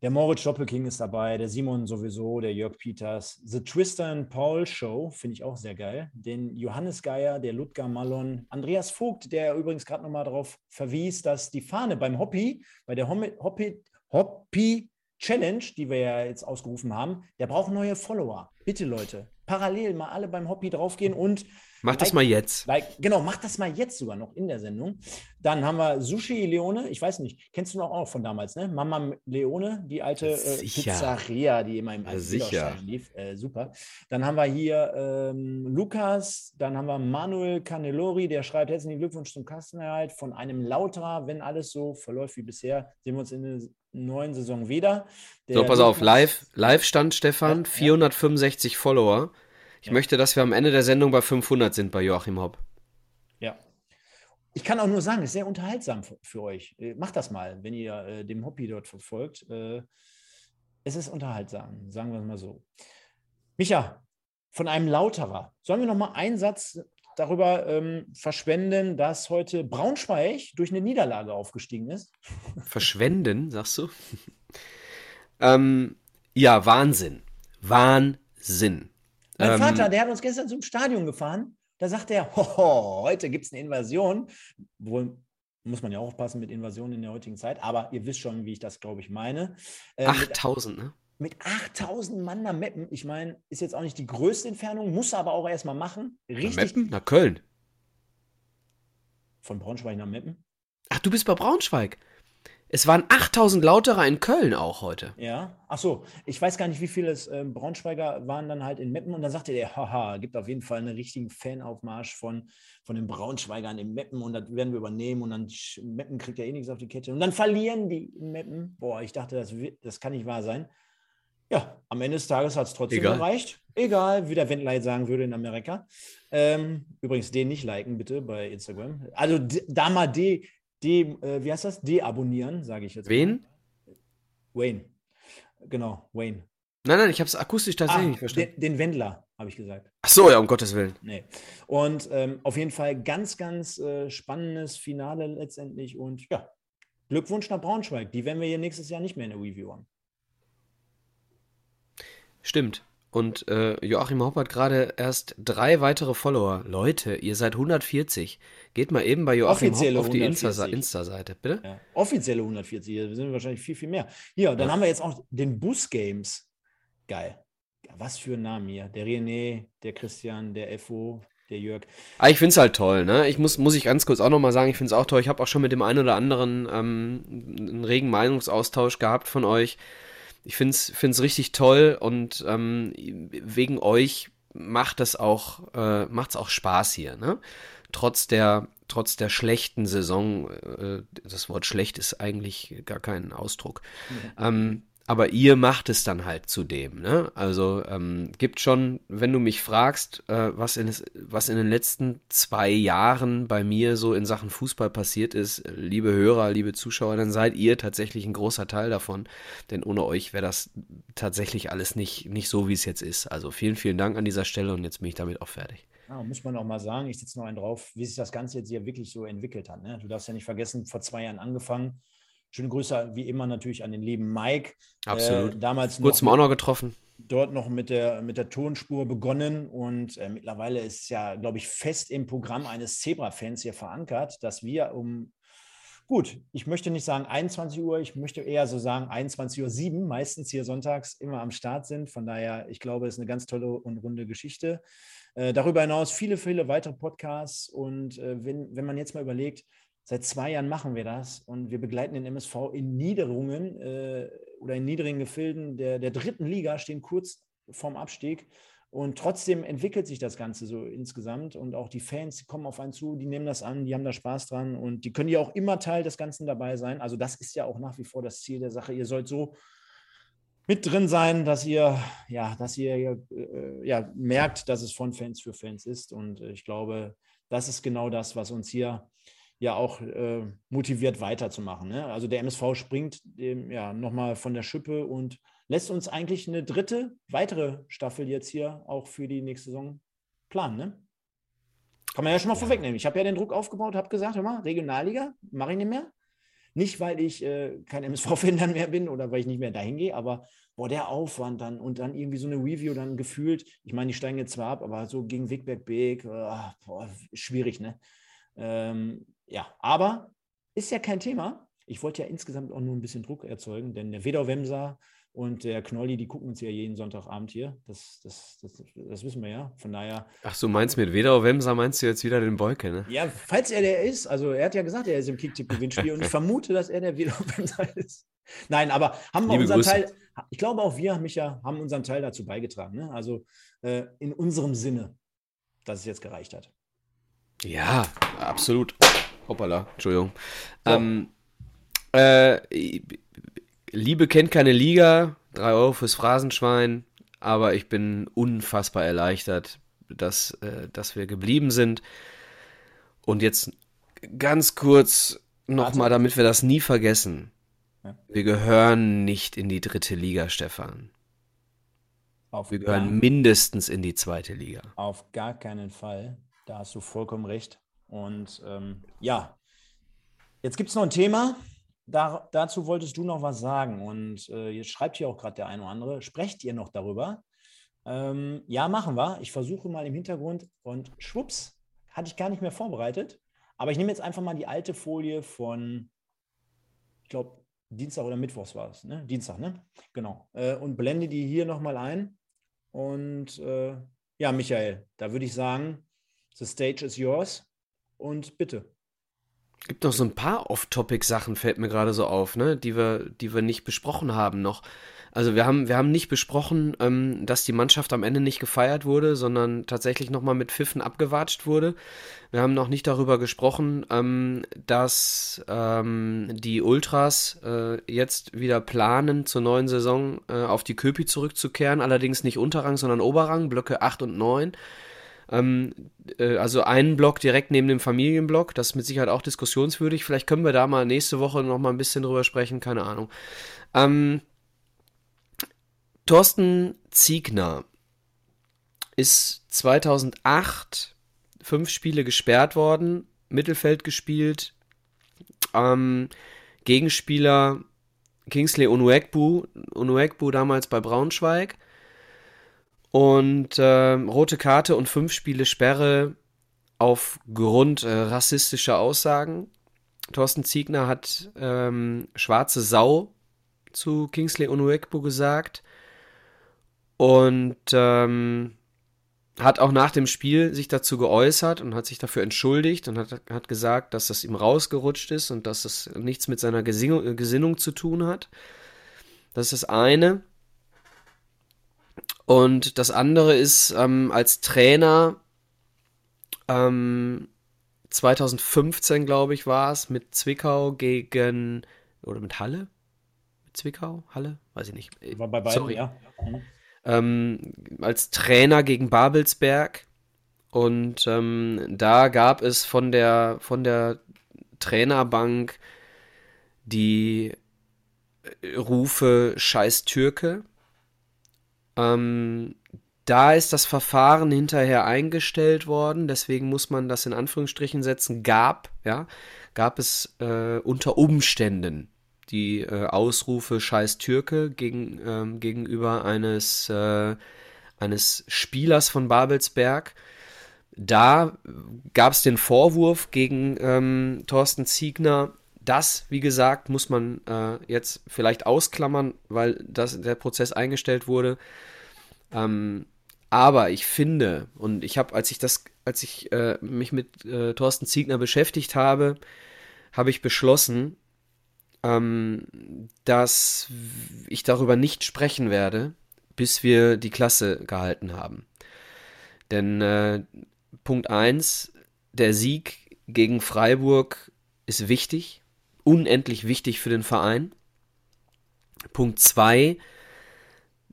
der Moritz Doppelking ist dabei, der Simon sowieso, der Jörg Peters. The Tristan Paul Show finde ich auch sehr geil. Den Johannes Geier, der Ludger Mallon, Andreas Vogt, der übrigens gerade nochmal darauf verwies, dass die Fahne beim Hoppy, bei der Hoppy, Hoppy Challenge, die wir ja jetzt ausgerufen haben, der braucht neue Follower. Bitte Leute, parallel mal alle beim Hoppy draufgehen und Mach das mal jetzt. Like, genau, mach das mal jetzt sogar noch in der Sendung. Dann haben wir Sushi Leone, ich weiß nicht, kennst du noch auch von damals, ne? Mama Leone, die alte äh, Pizzeria, die immer im alten Sicher. lief. Äh, super. Dann haben wir hier ähm, Lukas, dann haben wir Manuel Canelori, der schreibt herzlichen Glückwunsch zum Kastenerhalt von einem Lauterer, wenn alles so verläuft wie bisher, sehen wir uns in der neuen Saison wieder. Der so, pass auf, live, live stand Stefan, ja, 465 ja. Follower. Ich ja. möchte, dass wir am Ende der Sendung bei 500 sind bei Joachim Hopp. Ja. Ich kann auch nur sagen, es ist sehr unterhaltsam für, für euch. Äh, macht das mal, wenn ihr äh, dem Hobby dort verfolgt. Äh, es ist unterhaltsam, sagen wir es mal so. Micha, von einem Lauterer. Sollen wir noch mal einen Satz darüber ähm, verschwenden, dass heute Braunschweig durch eine Niederlage aufgestiegen ist? Verschwenden, sagst du? ähm, ja, Wahnsinn. Wahnsinn. Mein ähm, Vater, der hat uns gestern zum Stadion gefahren. Da sagt er, hoho, heute gibt es eine Invasion. Wohl muss man ja auch aufpassen mit Invasionen in der heutigen Zeit. Aber ihr wisst schon, wie ich das, glaube ich, meine. Äh, 8000, ne? Mit 8000 Mann nach Meppen. Ich meine, ist jetzt auch nicht die größte Entfernung, muss aber auch erstmal machen. Richtig. Nach Meppen? Nach Köln. Von Braunschweig nach Meppen? Ach, du bist bei Braunschweig. Es waren 8000 Lauterer in Köln auch heute. Ja, ach so. Ich weiß gar nicht, wie viele äh, Braunschweiger waren dann halt in Meppen und dann sagte der, haha, gibt auf jeden Fall einen richtigen Fanaufmarsch von, von den Braunschweigern in Meppen und das werden wir übernehmen und dann Meppen kriegt ja eh nichts auf die Kette und dann verlieren die in Meppen. Boah, ich dachte, das, das kann nicht wahr sein. Ja, am Ende des Tages hat es trotzdem Egal. gereicht. Egal, wie der Wendleit sagen würde in Amerika. Ähm, übrigens, den nicht liken, bitte, bei Instagram. Also da mal de, de, äh, wie heißt das? Deabonnieren, sage ich jetzt. Wen? Mal. Wayne. Genau, Wayne. Nein, nein, ich habe es akustisch tatsächlich ah, nicht verstanden. Den, den Wendler, habe ich gesagt. Ach so, ja, um Gottes Willen. Nee. Und ähm, auf jeden Fall ganz, ganz äh, spannendes Finale letztendlich. Und ja, Glückwunsch nach Braunschweig. Die werden wir hier nächstes Jahr nicht mehr in der Review haben. Stimmt. Und äh, Joachim Hopp hat gerade erst drei weitere Follower. Leute, ihr seid 140. Geht mal eben bei Joachim Offizielle Hopp auf die Insta-Seite, Insta bitte. Ja, offizielle 140, wir sind wahrscheinlich viel, viel mehr. Hier, dann ja. haben wir jetzt auch den Bus Games. Geil. Was für ein Name hier. Der René, der Christian, der Effo, der Jörg. Ah, ich finde es halt toll, ne? Ich muss, muss ich ganz kurz auch nochmal sagen, ich finde es auch toll. Ich habe auch schon mit dem einen oder anderen ähm, einen regen Meinungsaustausch gehabt von euch. Ich finde es richtig toll und ähm, wegen euch macht es auch, äh, macht's auch Spaß hier, ne? Trotz der, trotz der schlechten Saison, äh, das Wort schlecht ist eigentlich gar kein Ausdruck. Ja. Ähm, aber ihr macht es dann halt zu dem. Ne? Also ähm, gibt schon, wenn du mich fragst, äh, was, in, was in den letzten zwei Jahren bei mir so in Sachen Fußball passiert ist, liebe Hörer, liebe Zuschauer, dann seid ihr tatsächlich ein großer Teil davon. Denn ohne euch wäre das tatsächlich alles nicht, nicht so, wie es jetzt ist. Also vielen, vielen Dank an dieser Stelle und jetzt bin ich damit auch fertig. Ja, muss man auch mal sagen, ich sitze noch einen drauf, wie sich das Ganze jetzt hier wirklich so entwickelt hat. Ne? Du darfst ja nicht vergessen, vor zwei Jahren angefangen Schöne Grüße wie immer natürlich an den lieben Mike. Absolut. Äh, damals Kurz mal auch noch getroffen. Dort noch mit der, mit der Tonspur begonnen und äh, mittlerweile ist ja, glaube ich, fest im Programm eines Zebra-Fans hier verankert, dass wir um Gut, ich möchte nicht sagen 21 Uhr, ich möchte eher so sagen 21 Uhr 7, meistens hier sonntags immer am Start sind. Von daher, ich glaube, es ist eine ganz tolle und runde Geschichte. Äh, darüber hinaus viele, viele weitere Podcasts. Und äh, wenn, wenn man jetzt mal überlegt, seit zwei Jahren machen wir das und wir begleiten den MSV in Niederungen äh, oder in niedrigen Gefilden der, der dritten Liga, stehen kurz vorm Abstieg. Und trotzdem entwickelt sich das Ganze so insgesamt und auch die Fans, die kommen auf einen zu, die nehmen das an, die haben da Spaß dran und die können ja auch immer Teil des Ganzen dabei sein. Also das ist ja auch nach wie vor das Ziel der Sache. Ihr sollt so mit drin sein, dass ihr ja, dass ihr äh, ja merkt, dass es von Fans für Fans ist. Und ich glaube, das ist genau das, was uns hier ja auch äh, motiviert weiterzumachen. Ne? Also der MSV springt dem, ja nochmal von der Schippe und lässt uns eigentlich eine dritte, weitere Staffel jetzt hier auch für die nächste Saison planen. Ne? Kann man ja schon mal ja. vorwegnehmen. Ich habe ja den Druck aufgebaut, habe gesagt, hör mal, Regionalliga, mache ich nicht mehr. Nicht, weil ich äh, kein MSV-Fan dann mehr bin oder weil ich nicht mehr dahin gehe, aber boah, der Aufwand dann und dann irgendwie so eine Review dann gefühlt, ich meine, die steigen jetzt zwar ab, aber so gegen Wigberg Beek, äh, boah, schwierig, ne? Ähm, ja, aber ist ja kein Thema. Ich wollte ja insgesamt auch nur ein bisschen Druck erzeugen, denn der Wedau Wemser und der Knolli, die gucken uns ja jeden Sonntagabend hier. Das, das, das, das wissen wir ja. Von daher. Ach, du meinst mit Wedau Wemser meinst du jetzt wieder den Boyke, ne? Ja, falls er der ist. Also, er hat ja gesagt, er ist im Kicktipp-Gewinnspiel und ich vermute, dass er der Wedau Wemser ist. Nein, aber haben wir Liebe unseren Grüße. Teil. Ich glaube, auch wir, Micha, haben unseren Teil dazu beigetragen. Ne? Also äh, in unserem Sinne, dass es jetzt gereicht hat. Ja, absolut. Hoppala, Entschuldigung. So. Ähm, äh, Liebe kennt keine Liga, 3 Euro fürs Phrasenschwein, aber ich bin unfassbar erleichtert, dass, äh, dass wir geblieben sind. Und jetzt ganz kurz nochmal, damit wir das nie vergessen. Wir gehören nicht in die dritte Liga, Stefan. Auf wir gehören mindestens in die zweite Liga. Auf gar keinen Fall. Da hast du vollkommen recht. Und ähm, ja, jetzt gibt es noch ein Thema. Da, dazu wolltest du noch was sagen. Und äh, jetzt schreibt hier auch gerade der eine oder andere. Sprecht ihr noch darüber? Ähm, ja, machen wir. Ich versuche mal im Hintergrund und schwupps, hatte ich gar nicht mehr vorbereitet. Aber ich nehme jetzt einfach mal die alte Folie von, ich glaube, Dienstag oder Mittwochs war es, ne? Dienstag, ne? Genau. Äh, und blende die hier nochmal ein. Und äh, ja, Michael, da würde ich sagen, the stage is yours und bitte. Gibt noch so ein paar Off-Topic-Sachen, fällt mir gerade so auf, ne, die wir, die wir nicht besprochen haben noch. Also wir haben, wir haben nicht besprochen, ähm, dass die Mannschaft am Ende nicht gefeiert wurde, sondern tatsächlich nochmal mit Pfiffen abgewatscht wurde. Wir haben noch nicht darüber gesprochen, ähm, dass ähm, die Ultras äh, jetzt wieder planen, zur neuen Saison äh, auf die Köpi zurückzukehren, allerdings nicht Unterrang, sondern Oberrang, Blöcke 8 und 9. Ähm, äh, also einen Block direkt neben dem Familienblock, das ist mit Sicherheit auch diskussionswürdig. Vielleicht können wir da mal nächste Woche noch mal ein bisschen drüber sprechen, keine Ahnung. Ähm, Thorsten Ziegner ist 2008 fünf Spiele gesperrt worden, Mittelfeld gespielt, ähm, Gegenspieler Kingsley Onuekbu, Onuekbu damals bei Braunschweig und äh, rote Karte und fünf Spiele Sperre aufgrund äh, rassistischer Aussagen. Thorsten Ziegner hat ähm, schwarze Sau zu Kingsley Onuekbu gesagt und ähm, hat auch nach dem Spiel sich dazu geäußert und hat sich dafür entschuldigt und hat, hat gesagt, dass das ihm rausgerutscht ist und dass das nichts mit seiner Gesinnung, Gesinnung zu tun hat. Das ist das eine. Und das andere ist, ähm, als Trainer ähm, 2015, glaube ich, war es, mit Zwickau gegen, oder mit Halle? Mit Zwickau? Halle? Weiß ich nicht. War bei beiden, Sorry. ja. Mhm. Ähm, als Trainer gegen Babelsberg. Und ähm, da gab es von der, von der Trainerbank die Rufe Scheiß Türke ähm, da ist das Verfahren hinterher eingestellt worden, deswegen muss man das in Anführungsstrichen setzen. Gab, ja, gab es äh, unter Umständen die äh, Ausrufe Scheiß Türke gegen, ähm, gegenüber eines, äh, eines Spielers von Babelsberg. Da gab es den Vorwurf gegen ähm, Thorsten Ziegner, das, wie gesagt, muss man äh, jetzt vielleicht ausklammern, weil das, der Prozess eingestellt wurde. Ähm, aber ich finde, und ich habe, als ich das, als ich äh, mich mit äh, Thorsten Ziegner beschäftigt habe, habe ich beschlossen, ähm, dass ich darüber nicht sprechen werde, bis wir die Klasse gehalten haben. Denn äh, Punkt 1, der Sieg gegen Freiburg ist wichtig, unendlich wichtig für den Verein. Punkt 2,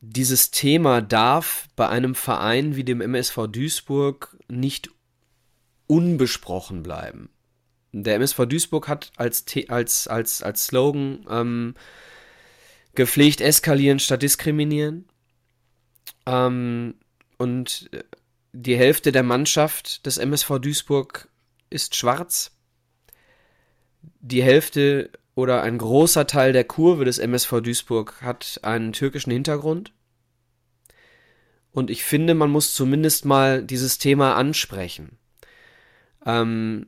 dieses Thema darf bei einem Verein wie dem MSV Duisburg nicht unbesprochen bleiben. Der MSV Duisburg hat als, als, als, als Slogan ähm, gepflegt eskalieren statt diskriminieren. Ähm, und die Hälfte der Mannschaft des MSV Duisburg ist schwarz. Die Hälfte oder ein großer Teil der Kurve des MSV Duisburg hat einen türkischen Hintergrund. Und ich finde, man muss zumindest mal dieses Thema ansprechen. Ähm,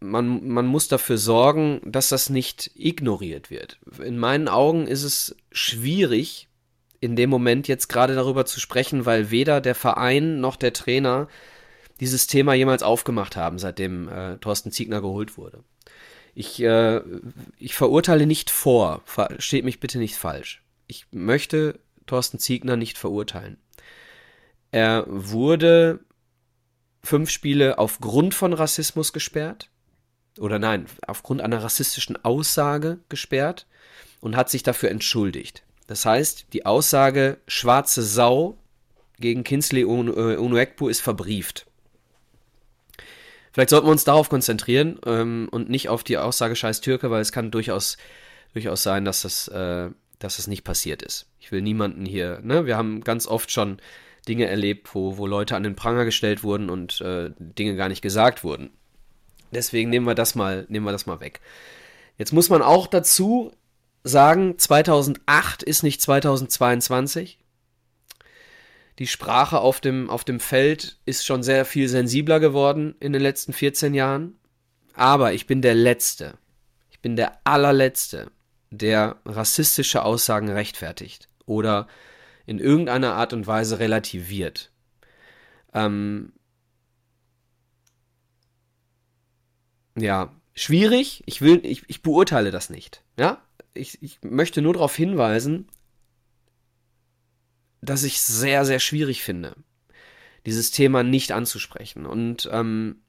man, man muss dafür sorgen, dass das nicht ignoriert wird. In meinen Augen ist es schwierig, in dem Moment jetzt gerade darüber zu sprechen, weil weder der Verein noch der Trainer dieses Thema jemals aufgemacht haben, seitdem äh, Thorsten Ziegner geholt wurde. Ich, äh, ich verurteile nicht vor, versteht mich bitte nicht falsch. Ich möchte Thorsten Ziegner nicht verurteilen. Er wurde fünf Spiele aufgrund von Rassismus gesperrt. Oder nein, aufgrund einer rassistischen Aussage gesperrt und hat sich dafür entschuldigt. Das heißt, die Aussage schwarze Sau gegen Kinsley äh, Unuekpu ist verbrieft. Vielleicht sollten wir uns darauf konzentrieren ähm, und nicht auf die Aussage scheiß Türke, weil es kann durchaus, durchaus sein, dass das, äh, dass das nicht passiert ist. Ich will niemanden hier, ne? Wir haben ganz oft schon Dinge erlebt, wo, wo Leute an den Pranger gestellt wurden und äh, Dinge gar nicht gesagt wurden. Deswegen nehmen wir das mal, nehmen wir das mal weg. Jetzt muss man auch dazu sagen, 2008 ist nicht 2022. Die Sprache auf dem, auf dem Feld ist schon sehr viel sensibler geworden in den letzten 14 Jahren. Aber ich bin der Letzte. Ich bin der allerletzte, der rassistische Aussagen rechtfertigt oder in irgendeiner Art und Weise relativiert. Ähm, ja, schwierig. Ich will, ich, ich beurteile das nicht. Ja, ich, ich möchte nur darauf hinweisen, dass ich sehr, sehr schwierig finde, dieses Thema nicht anzusprechen. Und ähm,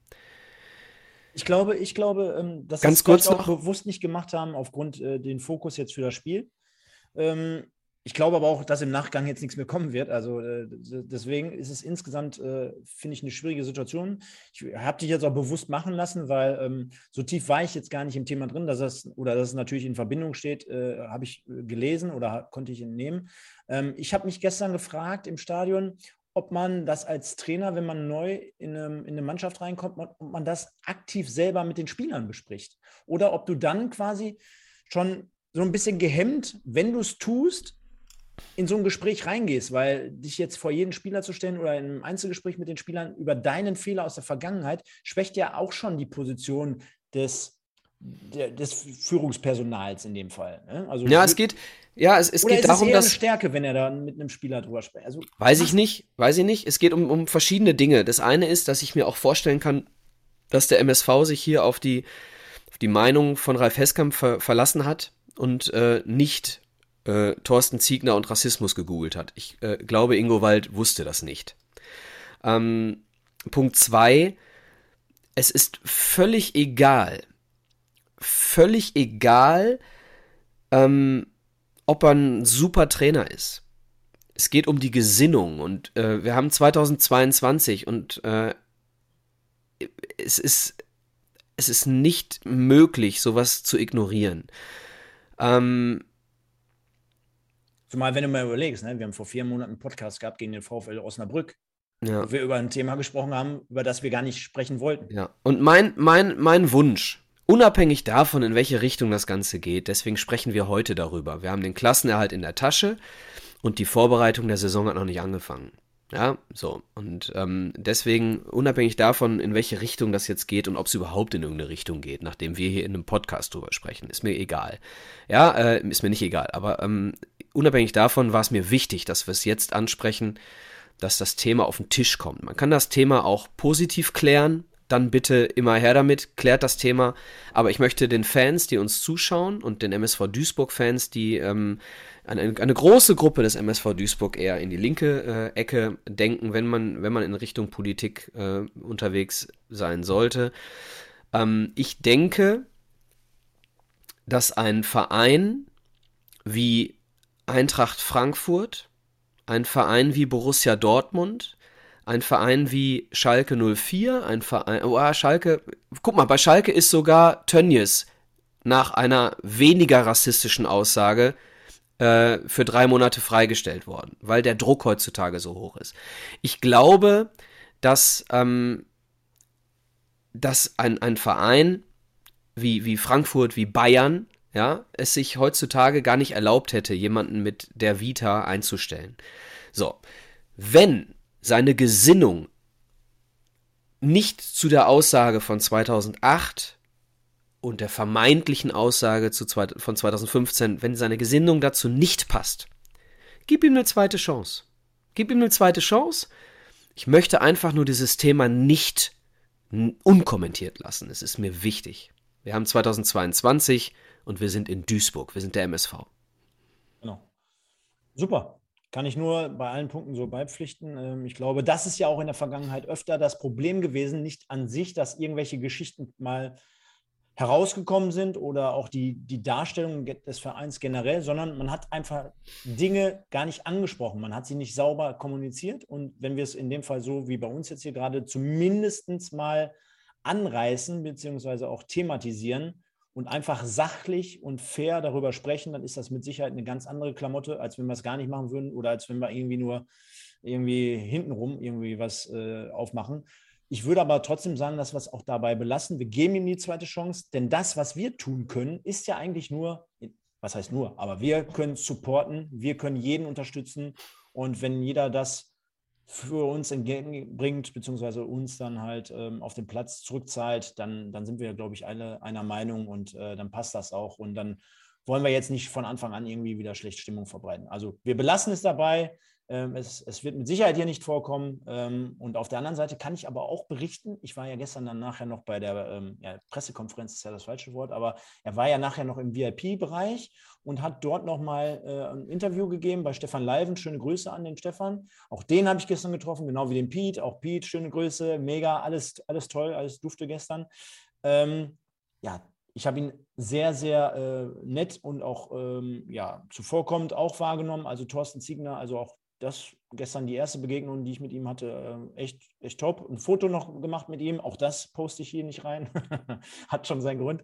ich glaube, ich glaube, ähm, dass sie es kurz auch noch. bewusst nicht gemacht haben, aufgrund äh, den Fokus jetzt für das Spiel. Ähm, ich glaube aber auch, dass im Nachgang jetzt nichts mehr kommen wird. Also äh, deswegen ist es insgesamt, äh, finde ich, eine schwierige Situation. Ich habe dich jetzt auch bewusst machen lassen, weil ähm, so tief war ich jetzt gar nicht im Thema drin, dass das oder dass es natürlich in Verbindung steht, äh, habe ich äh, gelesen oder konnte ich entnehmen. Ähm, ich habe mich gestern gefragt im Stadion, ob man das als Trainer, wenn man neu in eine, in eine Mannschaft reinkommt, ob man das aktiv selber mit den Spielern bespricht. Oder ob du dann quasi schon so ein bisschen gehemmt, wenn du es tust, in so ein Gespräch reingehst, weil dich jetzt vor jeden Spieler zu stellen oder in einem Einzelgespräch mit den Spielern über deinen Fehler aus der Vergangenheit, schwächt ja auch schon die Position des, der, des Führungspersonals in dem Fall. Ne? Also, ja, es geht, ja, es, es geht ist darum, es eher eine dass. Stärke, wenn er da mit einem Spieler drüber spricht. Also, Weiß ich nicht, weiß ich nicht. Es geht um, um verschiedene Dinge. Das eine ist, dass ich mir auch vorstellen kann, dass der MSV sich hier auf die, auf die Meinung von Ralf Heskamp ver verlassen hat und äh, nicht äh, Thorsten Ziegner und Rassismus gegoogelt hat. Ich äh, glaube, Ingo Wald wusste das nicht. Ähm, Punkt zwei: Es ist völlig egal, völlig egal, ähm, ob er ein super Trainer ist. Es geht um die Gesinnung und äh, wir haben 2022 und äh, es ist es ist nicht möglich, sowas zu ignorieren. Ähm, Zumal, wenn du mal überlegst, ne, wir haben vor vier Monaten einen Podcast gehabt gegen den VfL Osnabrück, ja. wo wir über ein Thema gesprochen haben, über das wir gar nicht sprechen wollten. Ja, und mein, mein, mein Wunsch, unabhängig davon, in welche Richtung das Ganze geht, deswegen sprechen wir heute darüber. Wir haben den Klassenerhalt in der Tasche und die Vorbereitung der Saison hat noch nicht angefangen. Ja, so. Und ähm, deswegen, unabhängig davon, in welche Richtung das jetzt geht und ob es überhaupt in irgendeine Richtung geht, nachdem wir hier in einem Podcast drüber sprechen, ist mir egal. Ja, äh, ist mir nicht egal. Aber ähm, unabhängig davon war es mir wichtig, dass wir es jetzt ansprechen, dass das Thema auf den Tisch kommt. Man kann das Thema auch positiv klären, dann bitte immer her damit, klärt das Thema. Aber ich möchte den Fans, die uns zuschauen und den MSV Duisburg-Fans, die ähm, eine, eine große Gruppe des MSV Duisburg eher in die linke äh, Ecke denken, wenn man, wenn man in Richtung Politik äh, unterwegs sein sollte. Ähm, ich denke, dass ein Verein wie Eintracht Frankfurt, ein Verein wie Borussia Dortmund, ein Verein wie Schalke 04, ein Verein, oh, Schalke, guck mal, bei Schalke ist sogar Tönnies nach einer weniger rassistischen Aussage äh, für drei Monate freigestellt worden, weil der Druck heutzutage so hoch ist. Ich glaube, dass, ähm, dass ein, ein Verein wie, wie Frankfurt, wie Bayern, ja, es sich heutzutage gar nicht erlaubt hätte, jemanden mit der Vita einzustellen. So, wenn seine Gesinnung nicht zu der Aussage von 2008 und der vermeintlichen Aussage zu zwei, von 2015, wenn seine Gesinnung dazu nicht passt, gib ihm eine zweite Chance. Gib ihm eine zweite Chance. Ich möchte einfach nur dieses Thema nicht unkommentiert lassen. Es ist mir wichtig. Wir haben 2022 und wir sind in Duisburg. Wir sind der MSV. Genau. Super. Kann ich nur bei allen Punkten so beipflichten. Ähm, ich glaube, das ist ja auch in der Vergangenheit öfter das Problem gewesen, nicht an sich, dass irgendwelche Geschichten mal herausgekommen sind oder auch die, die Darstellung des Vereins generell, sondern man hat einfach Dinge gar nicht angesprochen. Man hat sie nicht sauber kommuniziert. Und wenn wir es in dem Fall so wie bei uns jetzt hier gerade zumindest mal anreißen beziehungsweise auch thematisieren und einfach sachlich und fair darüber sprechen, dann ist das mit Sicherheit eine ganz andere Klamotte, als wenn wir es gar nicht machen würden oder als wenn wir irgendwie nur irgendwie hintenrum irgendwie was äh, aufmachen. Ich würde aber trotzdem sagen, dass wir es auch dabei belassen. Wir geben ihm die zweite Chance, denn das, was wir tun können, ist ja eigentlich nur, was heißt nur, aber wir können supporten, wir können jeden unterstützen und wenn jeder das für uns entgegenbringt, beziehungsweise uns dann halt ähm, auf den Platz zurückzahlt, dann, dann sind wir, glaube ich, alle einer Meinung und äh, dann passt das auch. Und dann wollen wir jetzt nicht von Anfang an irgendwie wieder schlecht Stimmung verbreiten. Also wir belassen es dabei. Ähm, es, es, wird mit Sicherheit hier nicht vorkommen. Ähm, und auf der anderen Seite kann ich aber auch berichten, ich war ja gestern dann nachher noch bei der ähm, ja, Pressekonferenz, ist ja das falsche Wort, aber er war ja nachher noch im VIP-Bereich und hat dort nochmal äh, ein Interview gegeben bei Stefan Leiven. Schöne Grüße an den Stefan. Auch den habe ich gestern getroffen, genau wie den Pete. Auch Pete, schöne Grüße, mega, alles, alles toll, alles dufte gestern. Ähm, ja, ich habe ihn sehr, sehr äh, nett und auch ähm, ja, zuvorkommend auch wahrgenommen. Also Thorsten Ziegner, also auch das gestern die erste Begegnung, die ich mit ihm hatte, äh, echt, echt top. Ein Foto noch gemacht mit ihm, auch das poste ich hier nicht rein. Hat schon seinen Grund.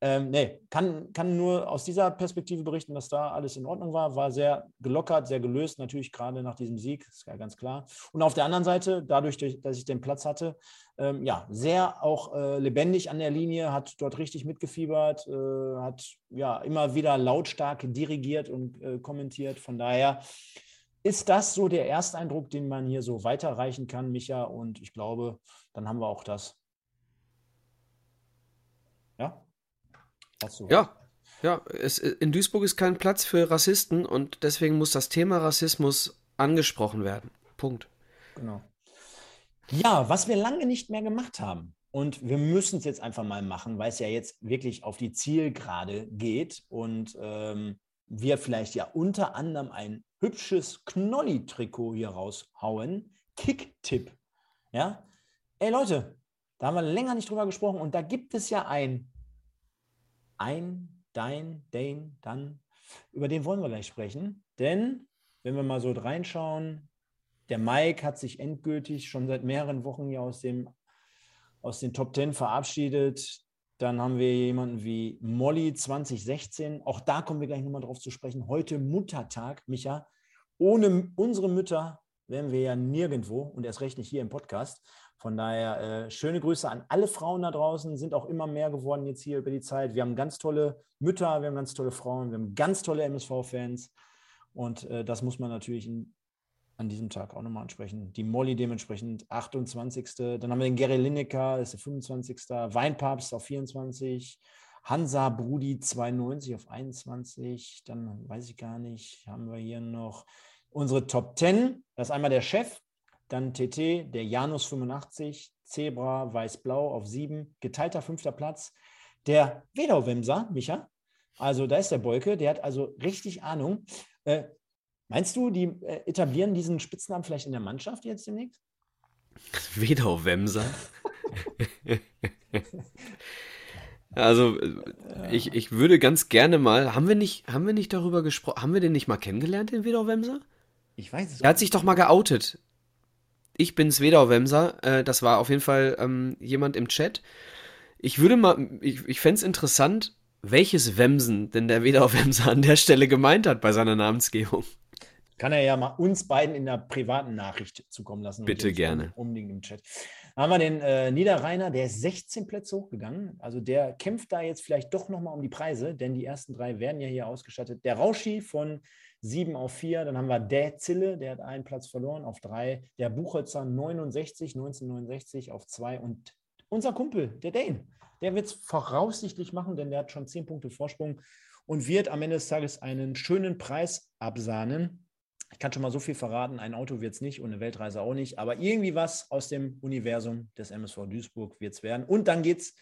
Ähm, nee, kann, kann nur aus dieser Perspektive berichten, dass da alles in Ordnung war. War sehr gelockert, sehr gelöst, natürlich gerade nach diesem Sieg, ist ja ganz klar. Und auf der anderen Seite, dadurch, dass ich den Platz hatte, ähm, ja, sehr auch äh, lebendig an der Linie, hat dort richtig mitgefiebert, äh, hat ja immer wieder lautstark dirigiert und äh, kommentiert. Von daher ist das so der Ersteindruck, den man hier so weiterreichen kann, Micha? Und ich glaube, dann haben wir auch das. Ja? Ja, ja. Es, in Duisburg ist kein Platz für Rassisten und deswegen muss das Thema Rassismus angesprochen werden. Punkt. Genau. Ja, was wir lange nicht mehr gemacht haben. Und wir müssen es jetzt einfach mal machen, weil es ja jetzt wirklich auf die Zielgerade geht und ähm, wir vielleicht ja unter anderem ein hübsches Knolli-Trikot hier raushauen. Kick-Tipp. Ja? Ey Leute, da haben wir länger nicht drüber gesprochen und da gibt es ja ein, ein, dein, dein, dann. Über den wollen wir gleich sprechen. Denn, wenn wir mal so reinschauen, der Mike hat sich endgültig schon seit mehreren Wochen hier aus, dem, aus den Top 10 verabschiedet. Dann haben wir jemanden wie Molly 2016. Auch da kommen wir gleich nochmal drauf zu sprechen. Heute Muttertag, Micha. Ohne unsere Mütter wären wir ja nirgendwo und erst recht nicht hier im Podcast. Von daher äh, schöne Grüße an alle Frauen da draußen, sind auch immer mehr geworden jetzt hier über die Zeit. Wir haben ganz tolle Mütter, wir haben ganz tolle Frauen, wir haben ganz tolle MSV-Fans und äh, das muss man natürlich in, an diesem Tag auch nochmal ansprechen. Die Molly dementsprechend 28. Dann haben wir den Gary Lineker, ist der 25. Weinpapst auf 24. Hansa Brudi 92 auf 21. Dann weiß ich gar nicht, haben wir hier noch unsere Top 10. Das ist einmal der Chef, dann TT, der Janus 85, Zebra Weiß-Blau auf 7, geteilter fünfter Platz. Der Wedau-Wemser, Micha, also da ist der Bolke, der hat also richtig Ahnung. Äh, meinst du, die äh, etablieren diesen Spitznamen vielleicht in der Mannschaft jetzt demnächst? Wedau-Wemser. Also, ich, ich würde ganz gerne mal, haben wir nicht, haben wir nicht darüber gesprochen, haben wir den nicht mal kennengelernt, den Wedau-Wemser? Ich weiß es Er hat sich doch mal geoutet. Ich bin's Wedau-Wemser. Äh, das war auf jeden Fall ähm, jemand im Chat. Ich würde mal, ich, ich fände es interessant, welches Wemsen denn der Wedau-Wemser an der Stelle gemeint hat bei seiner Namensgebung. Kann er ja mal uns beiden in der privaten Nachricht zukommen lassen. Bitte gerne. Unbedingt im Chat. Dann haben wir den äh, Niederrheiner, der ist 16 Plätze hochgegangen. Also der kämpft da jetzt vielleicht doch nochmal um die Preise, denn die ersten drei werden ja hier ausgestattet. Der Rauschi von 7 auf 4. Dann haben wir der Zille, der hat einen Platz verloren auf 3. Der Buchholzer 69, 1969 auf 2. Und unser Kumpel, der Dane, der wird es voraussichtlich machen, denn der hat schon 10 Punkte Vorsprung und wird am Ende des Tages einen schönen Preis absahnen. Ich kann schon mal so viel verraten, ein Auto wird es nicht und eine Weltreise auch nicht, aber irgendwie was aus dem Universum des MSV Duisburg wird es werden. Und dann geht es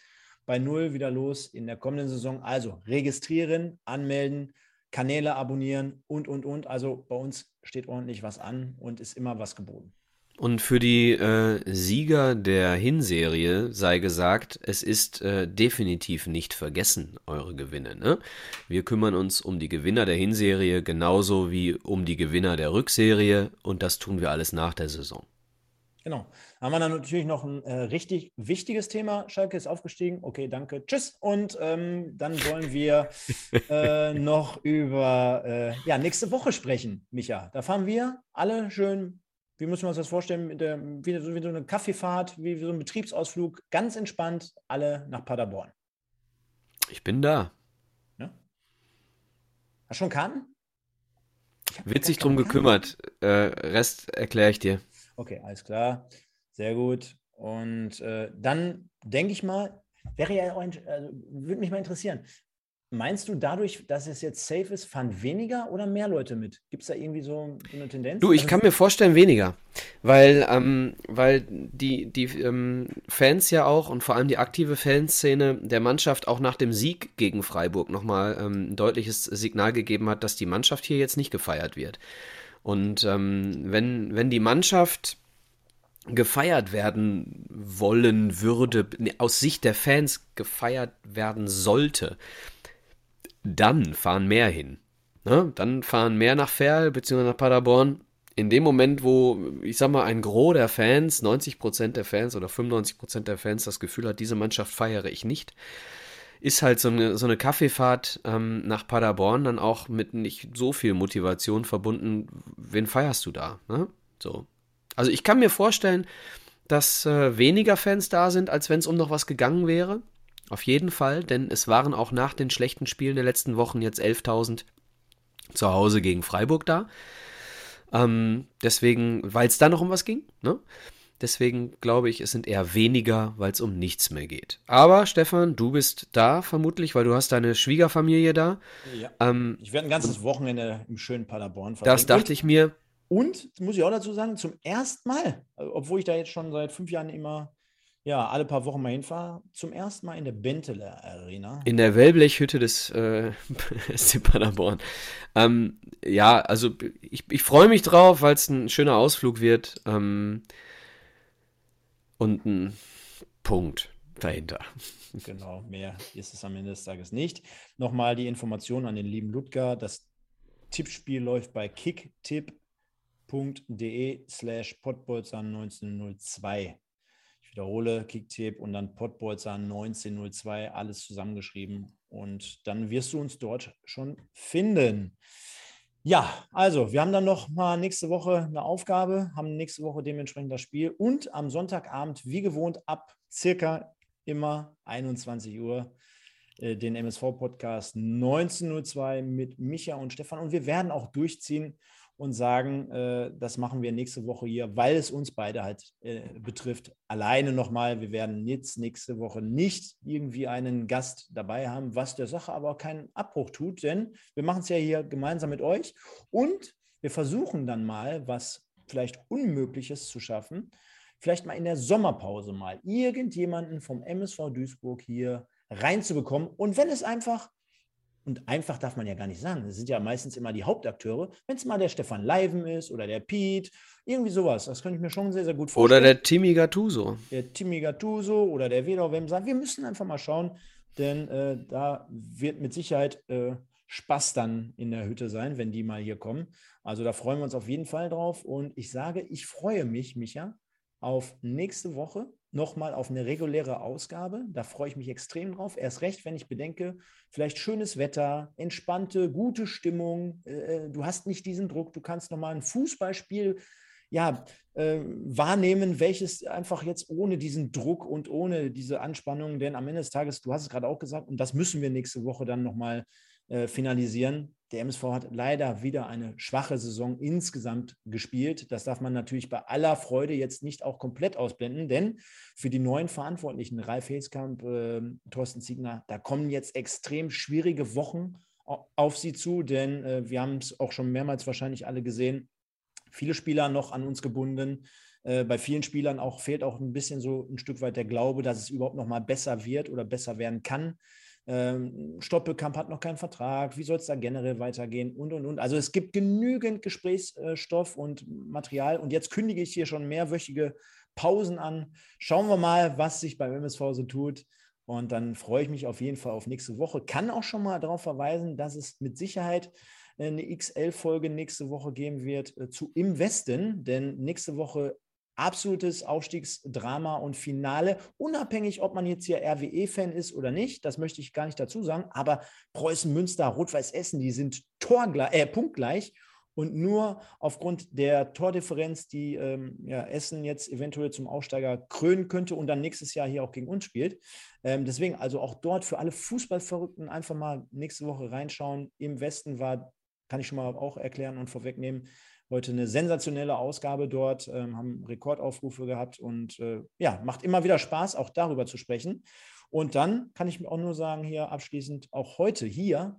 bei Null wieder los in der kommenden Saison. Also registrieren, anmelden, Kanäle abonnieren und, und, und. Also bei uns steht ordentlich was an und ist immer was geboten. Und für die äh, Sieger der Hinserie sei gesagt, es ist äh, definitiv nicht vergessen, eure Gewinne. Ne? Wir kümmern uns um die Gewinner der Hinserie genauso wie um die Gewinner der Rückserie und das tun wir alles nach der Saison. Genau. Haben wir dann natürlich noch ein äh, richtig wichtiges Thema. Schalke ist aufgestiegen. Okay, danke. Tschüss. Und ähm, dann wollen wir äh, noch über äh, ja, nächste Woche sprechen, Micha. Da fahren wir alle schön wie müssen wir uns das vorstellen? Mit der, wie, so, wie so eine Kaffeefahrt, wie, wie so ein Betriebsausflug, ganz entspannt, alle nach Paderborn. Ich bin da. Ja? Hast du schon Karten? Wird sich drum gekümmert. Äh, Rest erkläre ich dir. Okay, alles klar. Sehr gut. Und äh, dann denke ich mal, wäre ja auch, also, würde mich mal interessieren. Meinst du dadurch, dass es jetzt safe ist, fahren weniger oder mehr Leute mit? Gibt es da irgendwie so eine Tendenz? Du, ich also kann mir vorstellen, weniger. Weil, ähm, weil die, die ähm, Fans ja auch und vor allem die aktive Fanszene der Mannschaft auch nach dem Sieg gegen Freiburg nochmal ähm, ein deutliches Signal gegeben hat, dass die Mannschaft hier jetzt nicht gefeiert wird. Und ähm, wenn, wenn die Mannschaft gefeiert werden wollen würde, aus Sicht der Fans gefeiert werden sollte, dann fahren mehr hin. Ne? Dann fahren mehr nach Ferl bzw. nach Paderborn. In dem Moment, wo, ich sag mal, ein Gros der Fans, 90% der Fans oder 95% der Fans das Gefühl hat, diese Mannschaft feiere ich nicht, ist halt so eine, so eine Kaffeefahrt ähm, nach Paderborn dann auch mit nicht so viel Motivation verbunden. Wen feierst du da? Ne? So. Also ich kann mir vorstellen, dass äh, weniger Fans da sind, als wenn es um noch was gegangen wäre. Auf jeden Fall, denn es waren auch nach den schlechten Spielen der letzten Wochen jetzt 11.000 zu Hause gegen Freiburg da. Ähm, deswegen, weil es da noch um was ging, ne? Deswegen glaube ich, es sind eher weniger, weil es um nichts mehr geht. Aber Stefan, du bist da vermutlich, weil du hast deine Schwiegerfamilie da. Ja. Ähm, ich werde ein ganzes Wochenende im schönen Paderborn verbringen. Das dachte ich mir. Und, muss ich auch dazu sagen, zum ersten Mal, obwohl ich da jetzt schon seit fünf Jahren immer ja, alle paar Wochen mal hinfahre, zum ersten Mal in der Benteler Arena. In der Wellblechhütte des äh, SC Paderborn. Ähm, ja, also ich, ich freue mich drauf, weil es ein schöner Ausflug wird. Ähm, und ein Punkt dahinter. Genau, mehr ist es am Ende des Tages nicht. Nochmal die Information an den lieben Ludger. Das Tippspiel läuft bei kicktipp.de slash potbolzer 1902 wiederhole, Kicktape und dann Potbolzer 1902, alles zusammengeschrieben. Und dann wirst du uns dort schon finden. Ja, also wir haben dann noch mal nächste Woche eine Aufgabe, haben nächste Woche dementsprechend das Spiel und am Sonntagabend, wie gewohnt, ab circa immer 21 Uhr äh, den MSV-Podcast 1902 mit Micha und Stefan. Und wir werden auch durchziehen und sagen, äh, das machen wir nächste Woche hier, weil es uns beide halt äh, betrifft. Alleine nochmal, wir werden jetzt nächste Woche nicht irgendwie einen Gast dabei haben, was der Sache aber keinen Abbruch tut, denn wir machen es ja hier gemeinsam mit euch und wir versuchen dann mal, was vielleicht Unmögliches zu schaffen, vielleicht mal in der Sommerpause mal irgendjemanden vom MSV Duisburg hier reinzubekommen. Und wenn es einfach und einfach darf man ja gar nicht sagen. Das sind ja meistens immer die Hauptakteure. Wenn es mal der Stefan Leiven ist oder der Pete, irgendwie sowas. Das könnte ich mir schon sehr, sehr gut vorstellen. Oder der Timmy Gattuso. Der Timmy Gattuso oder der Wedau Wemser. Wir müssen einfach mal schauen, denn äh, da wird mit Sicherheit äh, Spaß dann in der Hütte sein, wenn die mal hier kommen. Also da freuen wir uns auf jeden Fall drauf. Und ich sage, ich freue mich, Micha, auf nächste Woche nochmal auf eine reguläre Ausgabe. Da freue ich mich extrem drauf. Erst recht, wenn ich bedenke, vielleicht schönes Wetter, entspannte, gute Stimmung. Äh, du hast nicht diesen Druck. Du kannst nochmal ein Fußballspiel ja, äh, wahrnehmen, welches einfach jetzt ohne diesen Druck und ohne diese Anspannung, denn am Ende des Tages, du hast es gerade auch gesagt, und das müssen wir nächste Woche dann nochmal äh, finalisieren. Der MSV hat leider wieder eine schwache Saison insgesamt gespielt. Das darf man natürlich bei aller Freude jetzt nicht auch komplett ausblenden, denn für die neuen Verantwortlichen, Ralf Heskamp, äh, Thorsten Ziegner, da kommen jetzt extrem schwierige Wochen auf sie zu, denn äh, wir haben es auch schon mehrmals wahrscheinlich alle gesehen. Viele Spieler noch an uns gebunden. Äh, bei vielen Spielern auch fehlt auch ein bisschen so ein Stück weit der Glaube, dass es überhaupt noch mal besser wird oder besser werden kann. Ähm, Stoppelkamp hat noch keinen Vertrag, wie soll es da generell weitergehen und und und. Also es gibt genügend Gesprächsstoff und Material und jetzt kündige ich hier schon mehrwöchige Pausen an. Schauen wir mal, was sich beim MSV so tut. Und dann freue ich mich auf jeden Fall auf nächste Woche. Kann auch schon mal darauf verweisen, dass es mit Sicherheit eine XL-Folge nächste Woche geben wird äh, zu Im Westen, denn nächste Woche absolutes Aufstiegsdrama und Finale, unabhängig, ob man jetzt hier RWE-Fan ist oder nicht, das möchte ich gar nicht dazu sagen, aber Preußen, Münster, Rot-Weiß Essen, die sind torgleich, äh, punktgleich und nur aufgrund der Tordifferenz, die ähm, ja, Essen jetzt eventuell zum Aufsteiger krönen könnte und dann nächstes Jahr hier auch gegen uns spielt. Ähm, deswegen also auch dort für alle Fußballverrückten einfach mal nächste Woche reinschauen. Im Westen war, kann ich schon mal auch erklären und vorwegnehmen, Heute eine sensationelle Ausgabe dort, ähm, haben Rekordaufrufe gehabt und äh, ja, macht immer wieder Spaß, auch darüber zu sprechen. Und dann kann ich mir auch nur sagen, hier abschließend, auch heute hier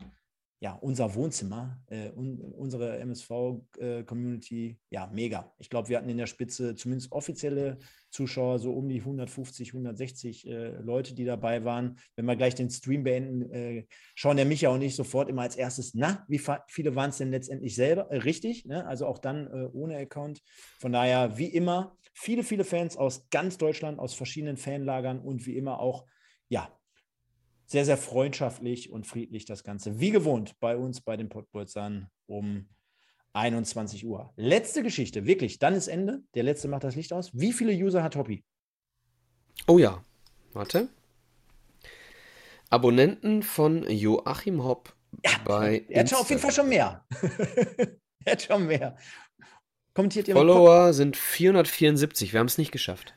ja, unser Wohnzimmer, äh, un, unsere MSV-Community, äh, ja, mega. Ich glaube, wir hatten in der Spitze zumindest offizielle Zuschauer, so um die 150, 160 äh, Leute, die dabei waren. Wenn wir gleich den Stream beenden, äh, schauen der Micha und ich sofort immer als erstes, na, wie viele waren es denn letztendlich selber? Äh, richtig, ne? also auch dann äh, ohne Account. Von daher, wie immer, viele, viele Fans aus ganz Deutschland, aus verschiedenen Fanlagern und wie immer auch, ja, sehr, sehr freundschaftlich und friedlich das Ganze. Wie gewohnt bei uns bei den Podbolzern um 21 Uhr. Letzte Geschichte, wirklich, dann ist Ende. Der letzte macht das Licht aus. Wie viele User hat Hobby? Oh ja, warte. Abonnenten von Joachim Hopp ja, bei. Er hat schon auf jeden Fall schon mehr. er hat schon mehr. Kommentiert ihr Follower sind 474. Wir haben es nicht geschafft.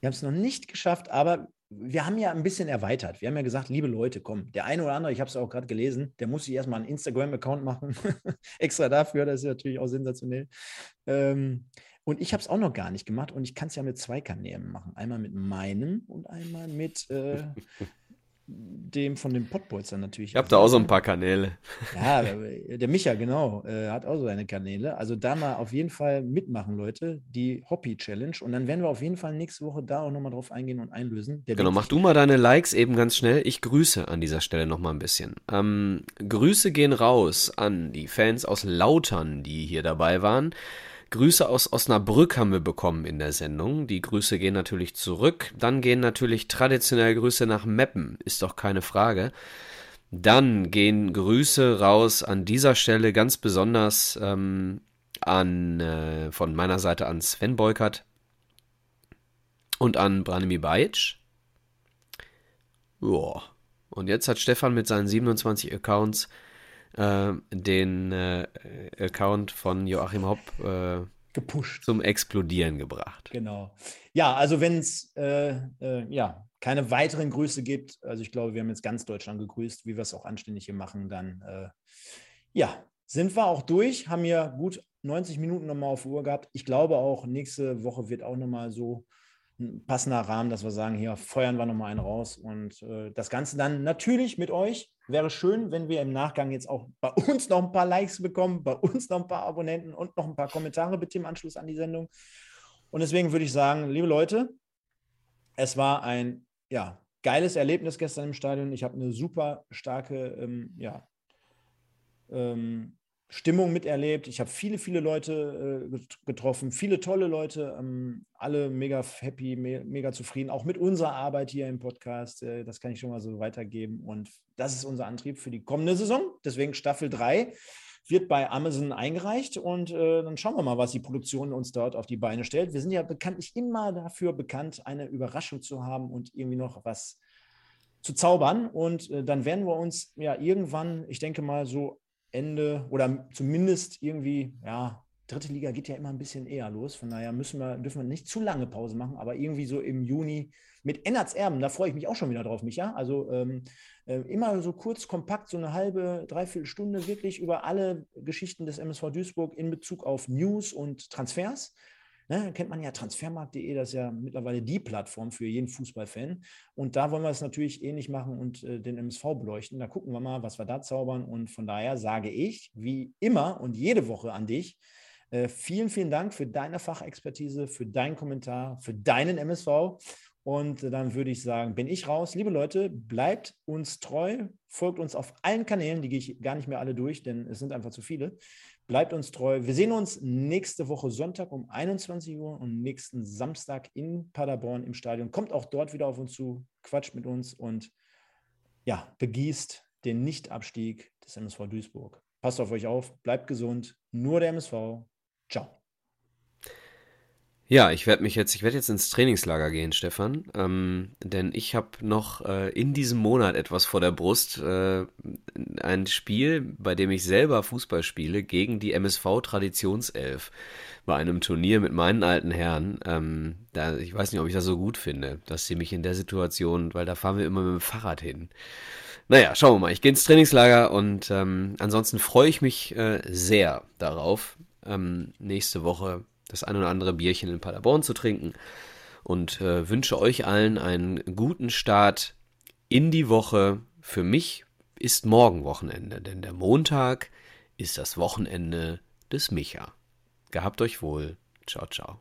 Wir haben es noch nicht geschafft, aber wir haben ja ein bisschen erweitert. Wir haben ja gesagt, liebe Leute, komm, der eine oder andere, ich habe es auch gerade gelesen, der muss sich erstmal einen Instagram-Account machen. Extra dafür, das ist natürlich auch sensationell. Ähm, und ich habe es auch noch gar nicht gemacht und ich kann es ja mit zwei Kanälen machen. Einmal mit meinem und einmal mit äh, dem von dem Pottbolzer natürlich. Ich habe da auch so ein paar Kanäle. Ja, der Micha, genau, äh, hat auch so seine Kanäle. Also da mal auf jeden Fall mitmachen, Leute, die Hobby-Challenge. Und dann werden wir auf jeden Fall nächste Woche da auch nochmal drauf eingehen und einlösen. Der genau, mach du mal deine Likes eben ganz schnell. Ich grüße an dieser Stelle nochmal ein bisschen. Ähm, Grüße gehen raus an die Fans aus Lautern, die hier dabei waren. Grüße aus Osnabrück haben wir bekommen in der Sendung. Die Grüße gehen natürlich zurück. Dann gehen natürlich traditionell Grüße nach Meppen, ist doch keine Frage. Dann gehen Grüße raus an dieser Stelle ganz besonders ähm, an äh, von meiner Seite an Sven Beukert und an Branimi Bajic. Joa. Und jetzt hat Stefan mit seinen 27 Accounts äh, den äh, Account von Joachim Hopp äh, gepusht. Zum Explodieren gebracht. Genau. Ja, also wenn es äh, äh, ja, keine weiteren Grüße gibt, also ich glaube, wir haben jetzt ganz Deutschland gegrüßt, wie wir es auch anständig hier machen, dann äh, ja, sind wir auch durch, haben hier gut 90 Minuten nochmal auf Uhr gehabt. Ich glaube auch, nächste Woche wird auch nochmal so ein passender Rahmen, dass wir sagen, hier feuern wir nochmal einen raus. Und äh, das Ganze dann natürlich mit euch. Wäre schön, wenn wir im Nachgang jetzt auch bei uns noch ein paar Likes bekommen, bei uns noch ein paar Abonnenten und noch ein paar Kommentare bitte im Anschluss an die Sendung. Und deswegen würde ich sagen, liebe Leute, es war ein ja, geiles Erlebnis gestern im Stadion. Ich habe eine super starke ähm, ja, ähm, Stimmung miterlebt. Ich habe viele, viele Leute äh, getroffen, viele tolle Leute, ähm, alle mega happy, me mega zufrieden, auch mit unserer Arbeit hier im Podcast. Äh, das kann ich schon mal so weitergeben. Und das ist unser Antrieb für die kommende Saison. Deswegen Staffel 3 wird bei Amazon eingereicht und äh, dann schauen wir mal, was die Produktion uns dort auf die Beine stellt. Wir sind ja bekanntlich immer dafür bekannt, eine Überraschung zu haben und irgendwie noch was zu zaubern. Und äh, dann werden wir uns ja irgendwann, ich denke mal so Ende oder zumindest irgendwie, ja, dritte Liga geht ja immer ein bisschen eher los. Von daher müssen wir, dürfen wir nicht zu lange Pause machen, aber irgendwie so im Juni mit Ennerts Erben, da freue ich mich auch schon wieder drauf, Micha. Also ähm, äh, immer so kurz, kompakt, so eine halbe, dreiviertel Stunde wirklich über alle Geschichten des MSV Duisburg in Bezug auf News und Transfers. Ne, kennt man ja transfermarkt.de, das ist ja mittlerweile die Plattform für jeden Fußballfan. Und da wollen wir es natürlich ähnlich machen und äh, den MSV beleuchten. Da gucken wir mal, was wir da zaubern. Und von daher sage ich, wie immer und jede Woche an dich, äh, vielen, vielen Dank für deine Fachexpertise, für deinen Kommentar, für deinen MSV. Und dann würde ich sagen, bin ich raus. Liebe Leute, bleibt uns treu, folgt uns auf allen Kanälen, die gehe ich gar nicht mehr alle durch, denn es sind einfach zu viele. Bleibt uns treu. Wir sehen uns nächste Woche Sonntag um 21 Uhr und nächsten Samstag in Paderborn im Stadion. Kommt auch dort wieder auf uns zu, quatscht mit uns und ja, begießt den Nichtabstieg des MSV Duisburg. Passt auf euch auf, bleibt gesund. Nur der MSV. Ciao. Ja, ich werde mich jetzt, ich werde jetzt ins Trainingslager gehen, Stefan, ähm, denn ich habe noch äh, in diesem Monat etwas vor der Brust, äh, ein Spiel, bei dem ich selber Fußball spiele, gegen die MSV Traditionself bei einem Turnier mit meinen alten Herren. Ähm, da, ich weiß nicht, ob ich das so gut finde, dass sie mich in der Situation, weil da fahren wir immer mit dem Fahrrad hin. Naja, schauen wir mal. Ich gehe ins Trainingslager und ähm, ansonsten freue ich mich äh, sehr darauf, ähm, nächste Woche das ein oder andere Bierchen in Paderborn zu trinken und äh, wünsche euch allen einen guten Start in die Woche. Für mich ist morgen Wochenende, denn der Montag ist das Wochenende des Micha. Gehabt euch wohl. Ciao, ciao.